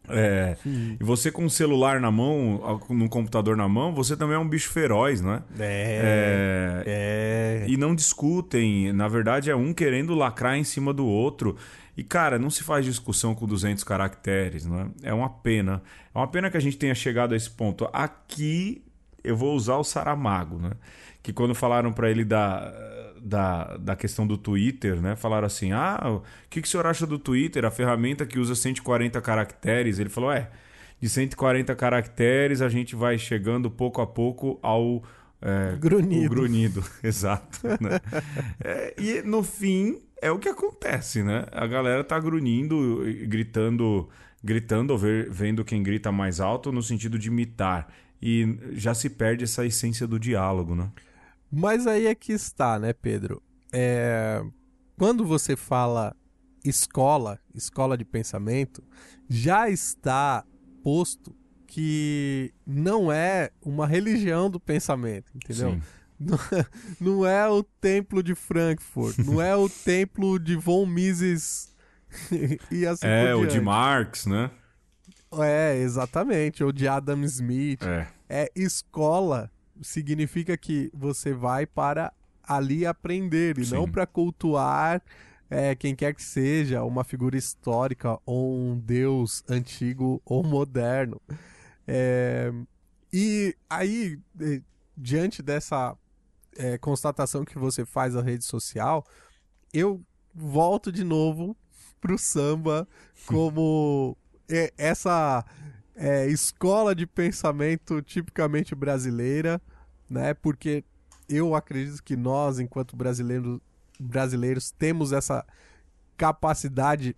É, e você com um celular na mão, no computador na mão, você também é um bicho feroz, né? É, é, é. E não discutem. Na verdade, é um querendo lacrar em cima do outro. E, cara, não se faz discussão com 200 caracteres, não é? Uma pena. É uma pena que a gente tenha chegado a esse ponto. Aqui eu vou usar o Saramago, né? Que quando falaram para ele da, da, da questão do Twitter, né? Falaram assim: ah, o que, que o senhor acha do Twitter, a ferramenta que usa 140 caracteres? Ele falou: é, de 140 caracteres a gente vai chegando pouco a pouco ao. É, grunhido. grunhido, exato. Né? é, e no fim, é o que acontece, né? A galera tá grunhindo, gritando, gritando, vendo quem grita mais alto no sentido de imitar. E já se perde essa essência do diálogo, né? Mas aí é que está, né, Pedro? É... Quando você fala escola, escola de pensamento, já está posto que não é uma religião do pensamento, entendeu? Sim. Não é o templo de Frankfurt, não é o templo de Von Mises e assim É, o de Marx, né? É, exatamente, ou de Adam Smith. É. é escola significa que você vai para ali aprender e Sim. não para cultuar é, quem quer que seja, uma figura histórica ou um deus antigo ou moderno. É, e aí, diante dessa é, constatação que você faz na rede social, eu volto de novo pro samba como é, essa é, escola de pensamento tipicamente brasileira, né? Porque eu acredito que nós, enquanto brasileiros, brasileiros, temos essa capacidade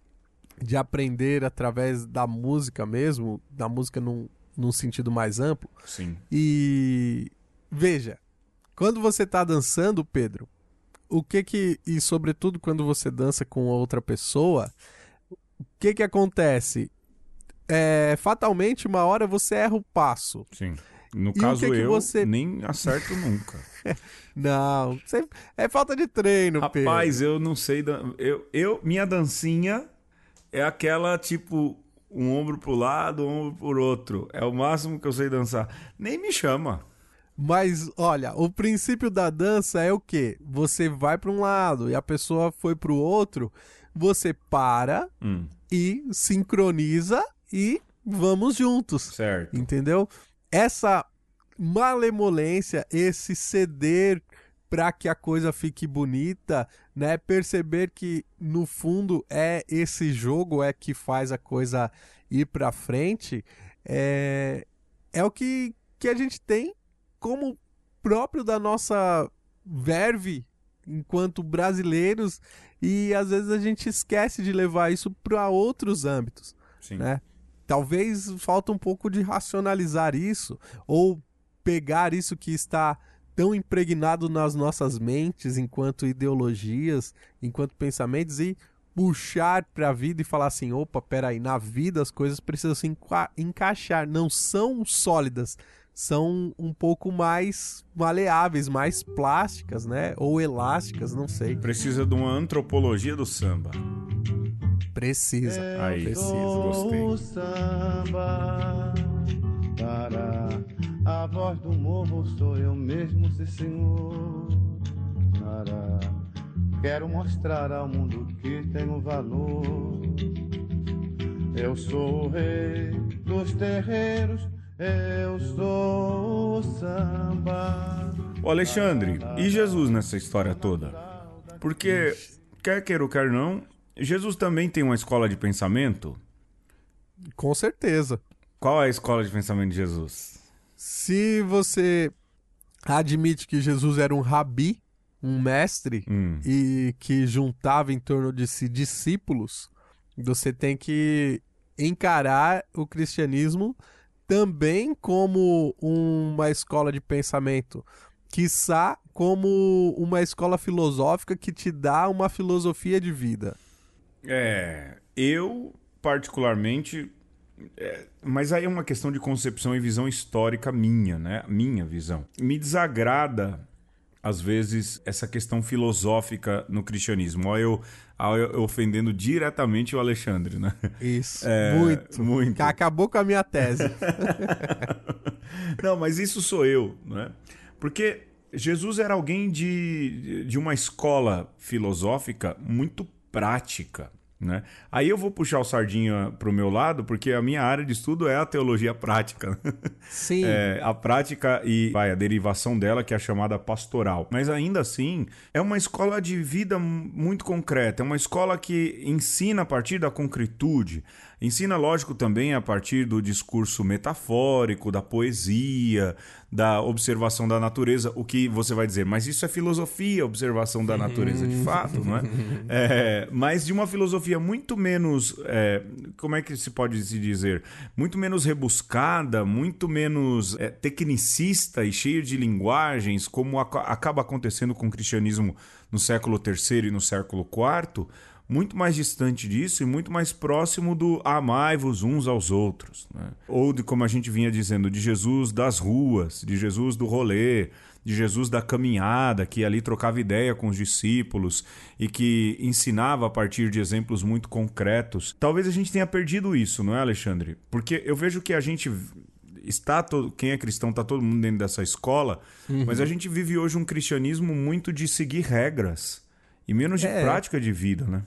de aprender através da música mesmo, da música num, num sentido mais amplo. Sim. E veja, quando você está dançando, Pedro, o que que e sobretudo quando você dança com outra pessoa, o que que acontece? É, fatalmente uma hora você erra o passo. Sim. No e caso, que eu você... nem acerto nunca. não, é falta de treino, Rapaz, Pedro. eu não sei. Eu, eu, minha dancinha é aquela tipo um ombro pro lado, um ombro pro outro. É o máximo que eu sei dançar. Nem me chama. Mas olha, o princípio da dança é o quê? Você vai para um lado e a pessoa foi para o outro, você para hum. e sincroniza e vamos juntos. Certo. Entendeu? Essa malemolência, esse ceder para que a coisa fique bonita, né? Perceber que no fundo é esse jogo é que faz a coisa ir para frente, é é o que que a gente tem como próprio da nossa verve enquanto brasileiros e às vezes a gente esquece de levar isso para outros âmbitos, Sim. né? Talvez falta um pouco de racionalizar isso ou pegar isso que está tão impregnado nas nossas mentes enquanto ideologias, enquanto pensamentos e puxar para a vida e falar assim, opa, peraí, na vida as coisas precisam se enca encaixar, não são sólidas, são um pouco mais maleáveis, mais plásticas, né? Ou elásticas, não sei. Precisa de uma antropologia do samba. Precisa. Eu Aí, precisa, gostei. O samba para a voz do morro sou eu mesmo, sim senhor. Para quero mostrar ao mundo que tenho valor. Eu sou o rei dos terreiros eu sou o samba. O Alexandre, e Jesus nessa história toda? Porque, quer queira ou quer não, Jesus também tem uma escola de pensamento? Com certeza. Qual é a escola de pensamento de Jesus? Se você admite que Jesus era um rabi, um mestre, hum. e que juntava em torno de si discípulos, você tem que encarar o cristianismo também como uma escola de pensamento, quiçá como uma escola filosófica que te dá uma filosofia de vida. É, eu particularmente, é, mas aí é uma questão de concepção e visão histórica minha, né? Minha visão. Me desagrada às vezes, essa questão filosófica no cristianismo. Eu, eu ofendendo diretamente o Alexandre, né? Isso, é, muito. muito. Acabou com a minha tese. Não, mas isso sou eu, né? Porque Jesus era alguém de, de uma escola filosófica muito prática. Né? Aí eu vou puxar o sardinha para o meu lado, porque a minha área de estudo é a teologia prática. Sim. É, a prática e vai, a derivação dela, que é a chamada pastoral. Mas ainda assim, é uma escola de vida muito concreta, é uma escola que ensina a partir da concretude, ensina, lógico, também a partir do discurso metafórico, da poesia, da observação da natureza, o que você vai dizer, mas isso é filosofia, observação da natureza de fato, não é? é mas de uma filosofia muito menos, é, como é que se pode se dizer, muito menos rebuscada, muito menos é, tecnicista e cheia de linguagens, como acaba acontecendo com o cristianismo no século III e no século IV, muito mais distante disso e muito mais próximo do amai-vos uns aos outros. Né? Ou de, como a gente vinha dizendo, de Jesus das ruas, de Jesus do rolê, de Jesus da caminhada, que ali trocava ideia com os discípulos e que ensinava a partir de exemplos muito concretos. Talvez a gente tenha perdido isso, não é, Alexandre? Porque eu vejo que a gente está todo, quem é cristão está todo mundo dentro dessa escola, uhum. mas a gente vive hoje um cristianismo muito de seguir regras e menos de é. prática de vida, né?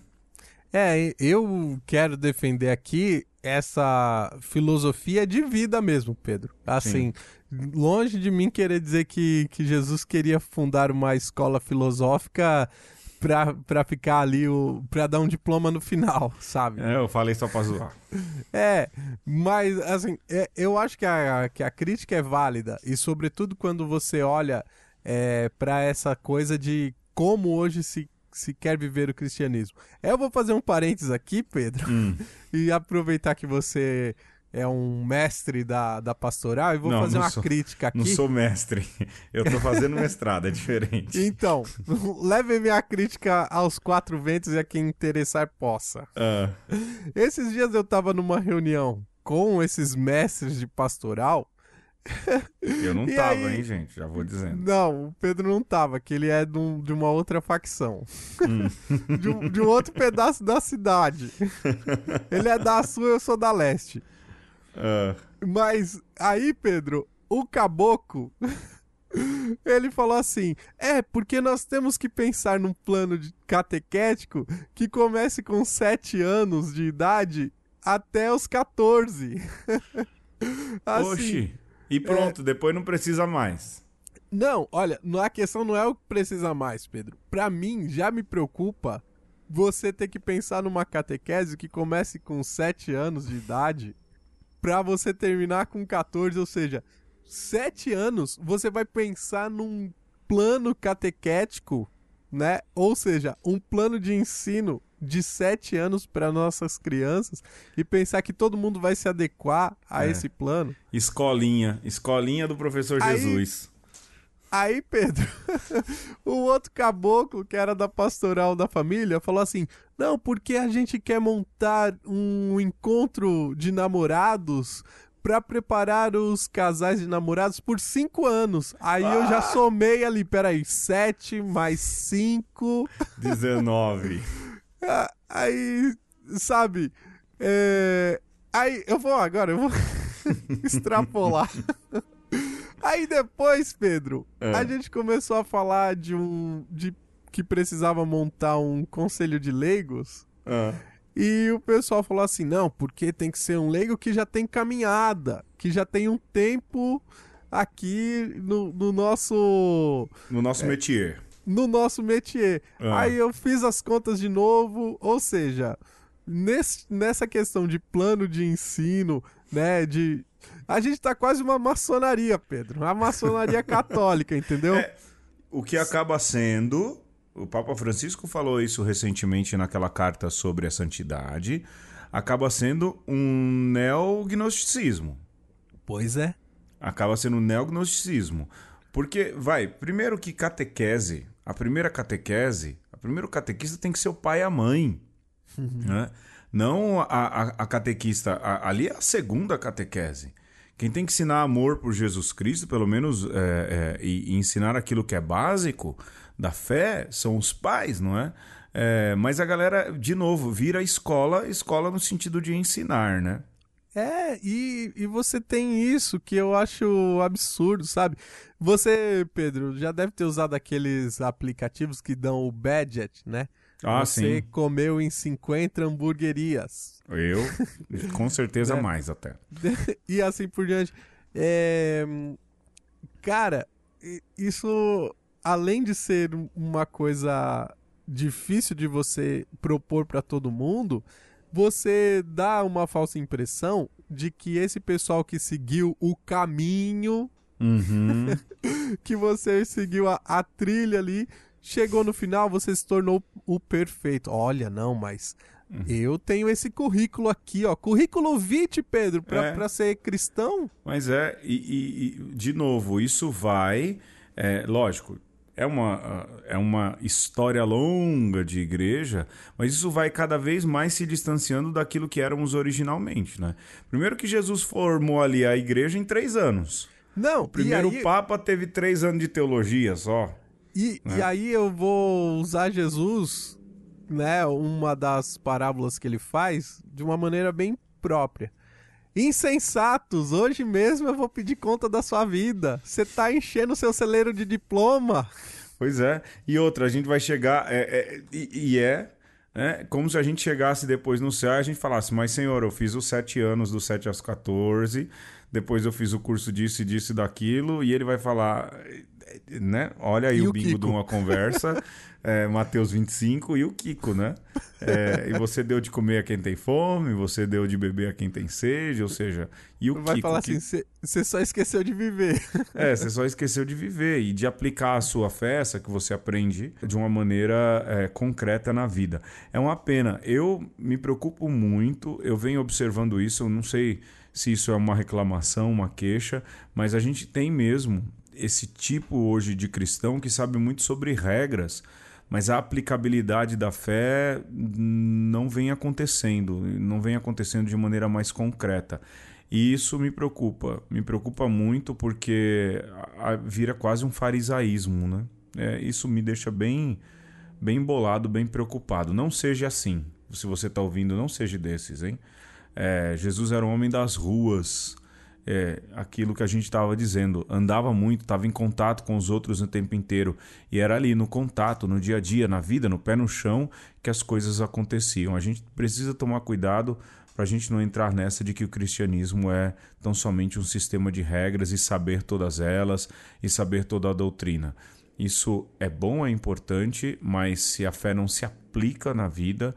É, eu quero defender aqui essa filosofia de vida mesmo, Pedro. Assim, Sim. longe de mim querer dizer que, que Jesus queria fundar uma escola filosófica pra, ficar ali, o, pra dar um diploma no final, sabe? É, eu falei só pra zoar. é, mas assim, é, eu acho que a, que a crítica é válida, e sobretudo quando você olha é, para essa coisa de como hoje se se quer viver o cristianismo. Eu vou fazer um parênteses aqui, Pedro, hum. e aproveitar que você é um mestre da, da pastoral e vou não, fazer não uma sou, crítica aqui. Não sou mestre, eu tô fazendo mestrado, é diferente. Então, leve minha crítica aos quatro ventos e a quem interessar possa. Uh. Esses dias eu tava numa reunião com esses mestres de pastoral Eu não tava, aí- hein, gente? Já vou dizendo. Não, o Pedro não tava, que ele é de, um- de uma outra facção. Hum. de, um, de um outro pedaço da cidade. ele é da sul, eu sou da leste. Ah, Mas aí, Pedro, o caboclo. Ele falou assim: é, porque nós temos que pensar num plano de catequético que comece com 7 anos de idade até os 14. Assim, Oxi. E pronto, depois não precisa mais. Não, olha, a questão não é o que precisa mais, Pedro. Pra mim, já me preocupa você ter que pensar numa catequese que comece com 7 anos de idade pra você terminar com 14, ou seja, 7 anos você vai pensar num plano catequético, né? Ou seja, um plano de ensino de 7 anos para nossas crianças e pensar que todo mundo vai se adequar a É. esse plano. Escolinha. Escolinha do professor Aí- Jesus. Aí, Pedro, o outro caboclo, que era da pastoral da família, falou assim: Não, porque a gente quer montar um encontro de namorados pra preparar os casais de namorados por cinco anos. Aí eu já somei ali, peraí, sete mais cinco. 19. Ah, Aí, sabe? é, Aí eu vou agora, eu vou extrapolar. Aí depois, Pedro, É. a gente começou a falar de um. de que precisava montar um conselho de leigos. Ah. E o pessoal falou assim: não, porque tem que ser um leigo que já tem caminhada, que já tem um tempo aqui no, no nosso No nosso métier. no nosso métier. Ah. Aí eu fiz as contas de novo, ou seja, nesse- nessa questão de plano de ensino, né, de... A gente tá quase uma maçonaria, Pedro. Uma maçonaria católica, entendeu? É. O que acaba sendo. O Papa Francisco falou isso recentemente naquela carta sobre a santidade. Acaba sendo um neognosticismo. Pois é. Acaba sendo um neognosticismo. Porque, vai, primeiro que catequese, a primeira catequese, a primeiro catequista tem que ser o pai e a mãe. né? Não a, a, a catequista, a- ali é a segunda catequese. Quem tem que ensinar amor por Jesus Cristo, pelo menos, é, é, e, e ensinar aquilo que é básico da fé, são os pais, não é? É, mas a galera, de novo, vira escola, escola no sentido de ensinar, né? É, e, e você tem isso que eu acho absurdo, sabe? Você, Pedro, já deve ter usado aqueles aplicativos que dão o budget, né? Ah, você sim. comeu em 50 hamburguerias. Eu, com certeza Né? mais até. e assim por diante. É, Cara, isso, além de ser um- uma coisa difícil de você propor pra todo mundo, você dá uma falsa impressão de que esse pessoal que seguiu o caminho, Uhum. que você seguiu a, a trilha ali, chegou no final, você se tornou o perfeito. Olha, não, mas eu tenho esse currículo aqui, ó. Currículo vitae, Pedro, pra, É. pra ser cristão. Mas é, e, e- e, de novo, isso vai. é, lógico, é uma, ah, é uma história longa de igreja, mas isso vai cada vez mais se distanciando daquilo que éramos originalmente, né? Primeiro que Jesus formou ali a igreja em três anos. Não, O primeiro aí, Papa teve três anos de teologia só. e, né? e aí eu vou usar Jesus, né, uma das parábolas que ele faz, de uma maneira bem própria. Insensatos, hoje mesmo eu vou pedir conta da sua vida. Você tá enchendo o seu celeiro de diploma. Pois é. E outra, a gente vai chegar. é- é- e, e é. né, como se a gente chegasse depois no céu e a gente falasse, mas senhor, eu fiz os sete anos, dos 7 aos 14, depois eu fiz o curso disso e disso e daquilo, e ele vai falar, né? Olha aí E o o bingo Kiko? de uma conversa, é, Mateus 25 e o Kiko, né? É, e você deu de comer a quem tem fome, você deu de beber a quem tem sede, ou seja, e o Vai Kiko? falar que- assim, você só esqueceu de viver. é, você só esqueceu de viver e de aplicar a sua fé, essa que você aprende, de uma maneira é, concreta na vida. É uma pena. Eu me preocupo muito, eu venho observando isso, eu não sei se isso é uma reclamação, uma queixa, mas a gente tem mesmo esse tipo hoje de cristão que sabe muito sobre regras, mas a aplicabilidade da fé não vem acontecendo, não vem acontecendo de maneira mais concreta. E isso me preocupa, me preocupa muito porque vira quase um farisaísmo, né? É, isso me deixa bem, bem bolado, bem preocupado. Não seja assim. Se você está ouvindo, não seja desses, hein? É, Jesus era um homem das ruas, é, aquilo que a gente estava dizendo, andava muito, estava em contato com os outros o tempo inteiro e era ali no contato, no dia a dia, na vida, no pé no chão, que as coisas aconteciam. A gente precisa tomar cuidado para a gente não entrar nessa de que o cristianismo é tão somente um sistema de regras e saber todas elas e saber toda a doutrina. Isso é bom, é importante, mas se a fé não se aplica na vida,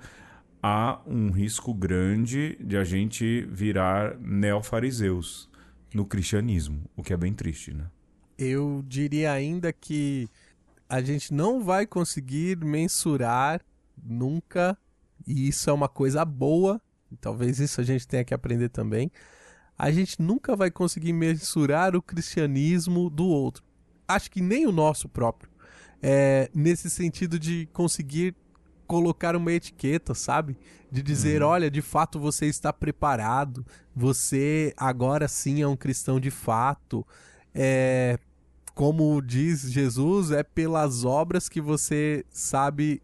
há um risco grande de a gente virar neofariseus no cristianismo, o que é bem triste, né? Eu diria ainda que a gente não vai conseguir mensurar nunca, e isso é uma coisa boa, talvez isso a gente tenha que aprender também. A gente nunca vai conseguir mensurar o cristianismo do outro. Acho que nem o nosso próprio. É, nesse sentido de conseguir colocar uma etiqueta, sabe? De dizer, uhum. olha, de fato você está preparado, você agora sim é um cristão de fato. É, como diz Jesus, é pelas obras que você sabe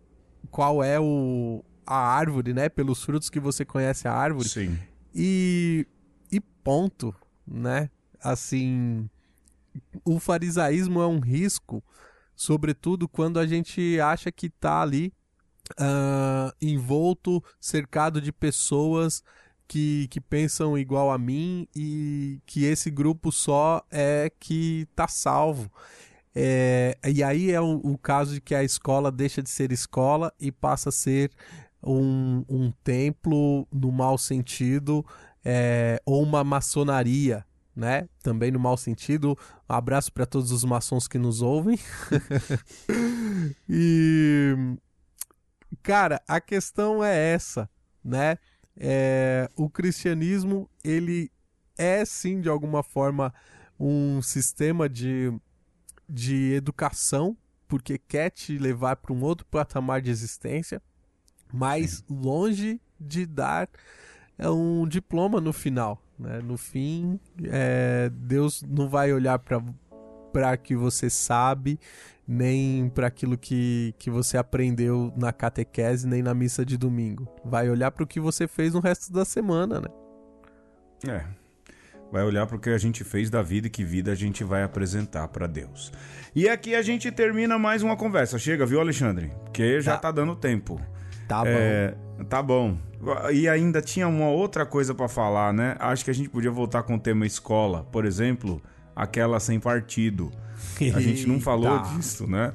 qual é o, a árvore, né? Pelos frutos que você conhece a árvore. Sim. E, e ponto, né? Assim, o farisaísmo é um risco, sobretudo quando a gente acha que está ali uh, envolto, cercado de pessoas que, que pensam igual a mim e que esse grupo só é que tá salvo. É, e aí é o, o, caso de que a escola deixa de ser escola e passa a ser um, um templo no mau sentido é, ou uma maçonaria, né? Também no mau sentido. Um abraço para todos os maçons que nos ouvem. e Cara, a questão é essa, né? É, o cristianismo, ele é sim, de alguma forma, um sistema de, de educação, porque quer te levar para um outro patamar de existência, mas longe de dar é, um diploma no final. Né? No fim, é, Deus não vai olhar para que você sabe nem para aquilo que, que você aprendeu na catequese, nem na missa de domingo. Vai olhar para o que você fez no resto da semana, né? É. Vai olhar para o que a gente fez da vida e que vida a gente vai apresentar para Deus. E aqui a gente termina mais uma conversa. Chega, viu, Alexandre? Porque já tá, tá dando tempo. Tá é, bom. Tá bom. E ainda tinha uma outra coisa para falar, né? Acho que a gente podia voltar com o tema escola. Por exemplo, aquela sem partido. A gente não falou disso, né?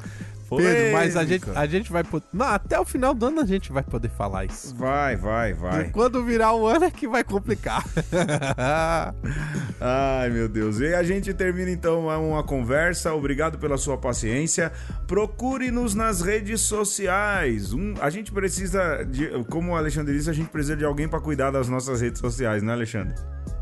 Pedro, mas a gente, a gente vai poder. Não, até o final do ano a gente vai poder falar isso. Vai, vai, vai. E quando virar o ano é que vai complicar. Ai, meu Deus. E a gente termina então uma conversa. Obrigado pela sua paciência. Procure-nos nas redes sociais. Um, a gente precisa, de, como o Alexandre disse, a gente precisa de alguém para cuidar das nossas redes sociais, né, Alexandre?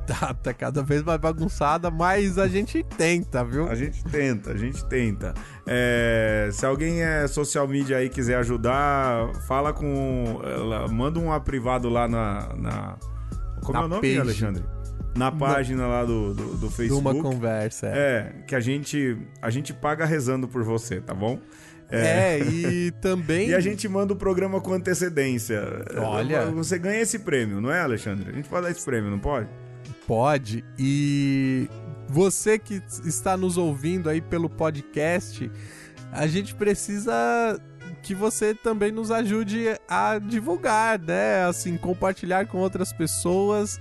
Tá, tá cada vez mais bagunçada, mas a gente tenta, viu? A gente tenta, a gente tenta. É, se alguém é social media aí quiser ajudar, fala com. Manda um privado lá na. na como na é o nome, page. Alexandre? Na página lá do, do, do Facebook. Uma conversa. É. é, que a gente, a gente paga rezando por você, tá bom? É, é, e também. e a gente manda o programa com antecedência. Olha. Você ganha esse prêmio, não é, Alexandre? A gente pode dar esse prêmio, não pode? Pode. E você que está nos ouvindo aí pelo podcast, a gente precisa que você também nos ajude a divulgar, né? Assim, compartilhar com outras pessoas.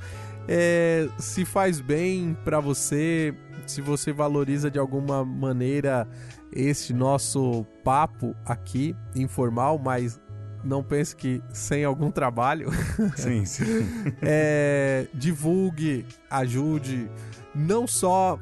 É, se faz bem para você, se você valoriza de alguma maneira este nosso papo aqui, informal, mas não pense que sem algum trabalho. Sim, sim. é, divulgue, ajude, não só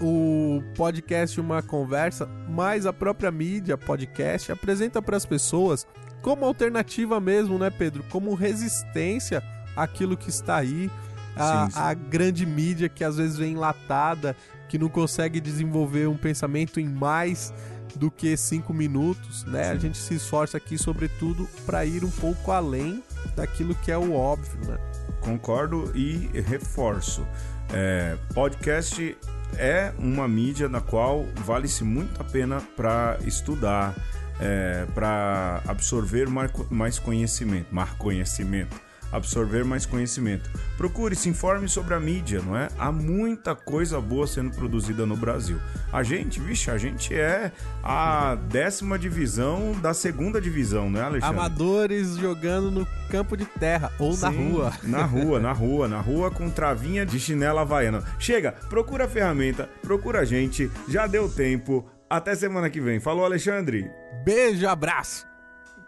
o podcast Uma Conversa, mas a própria mídia podcast apresenta para as pessoas como alternativa mesmo, né, Pedro? Como resistência àquilo que está aí, a, sim, sim. a grande mídia que às vezes vem enlatada, que não consegue desenvolver um pensamento em mais do que cinco minutos, né? Sim. A gente se esforça aqui, sobretudo, para ir um pouco além daquilo que é o óbvio, né? Concordo e reforço. É, podcast é uma mídia na qual vale-se muito a pena para estudar, é, para absorver mais conhecimento, mais conhecimento absorver mais conhecimento. Procure, se informe sobre a mídia, não é? Há muita coisa boa sendo produzida no Brasil. A gente, vixe, a gente é a décima divisão da segunda divisão, né, Alexandre? Amadores jogando no campo de terra ou Sim, na rua. Na rua, na rua, na rua com travinha de chinela havaiana. Chega, procura a ferramenta, procura a gente, já deu tempo. Até semana que vem. Falou, Alexandre. Beijo, abraço.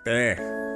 É.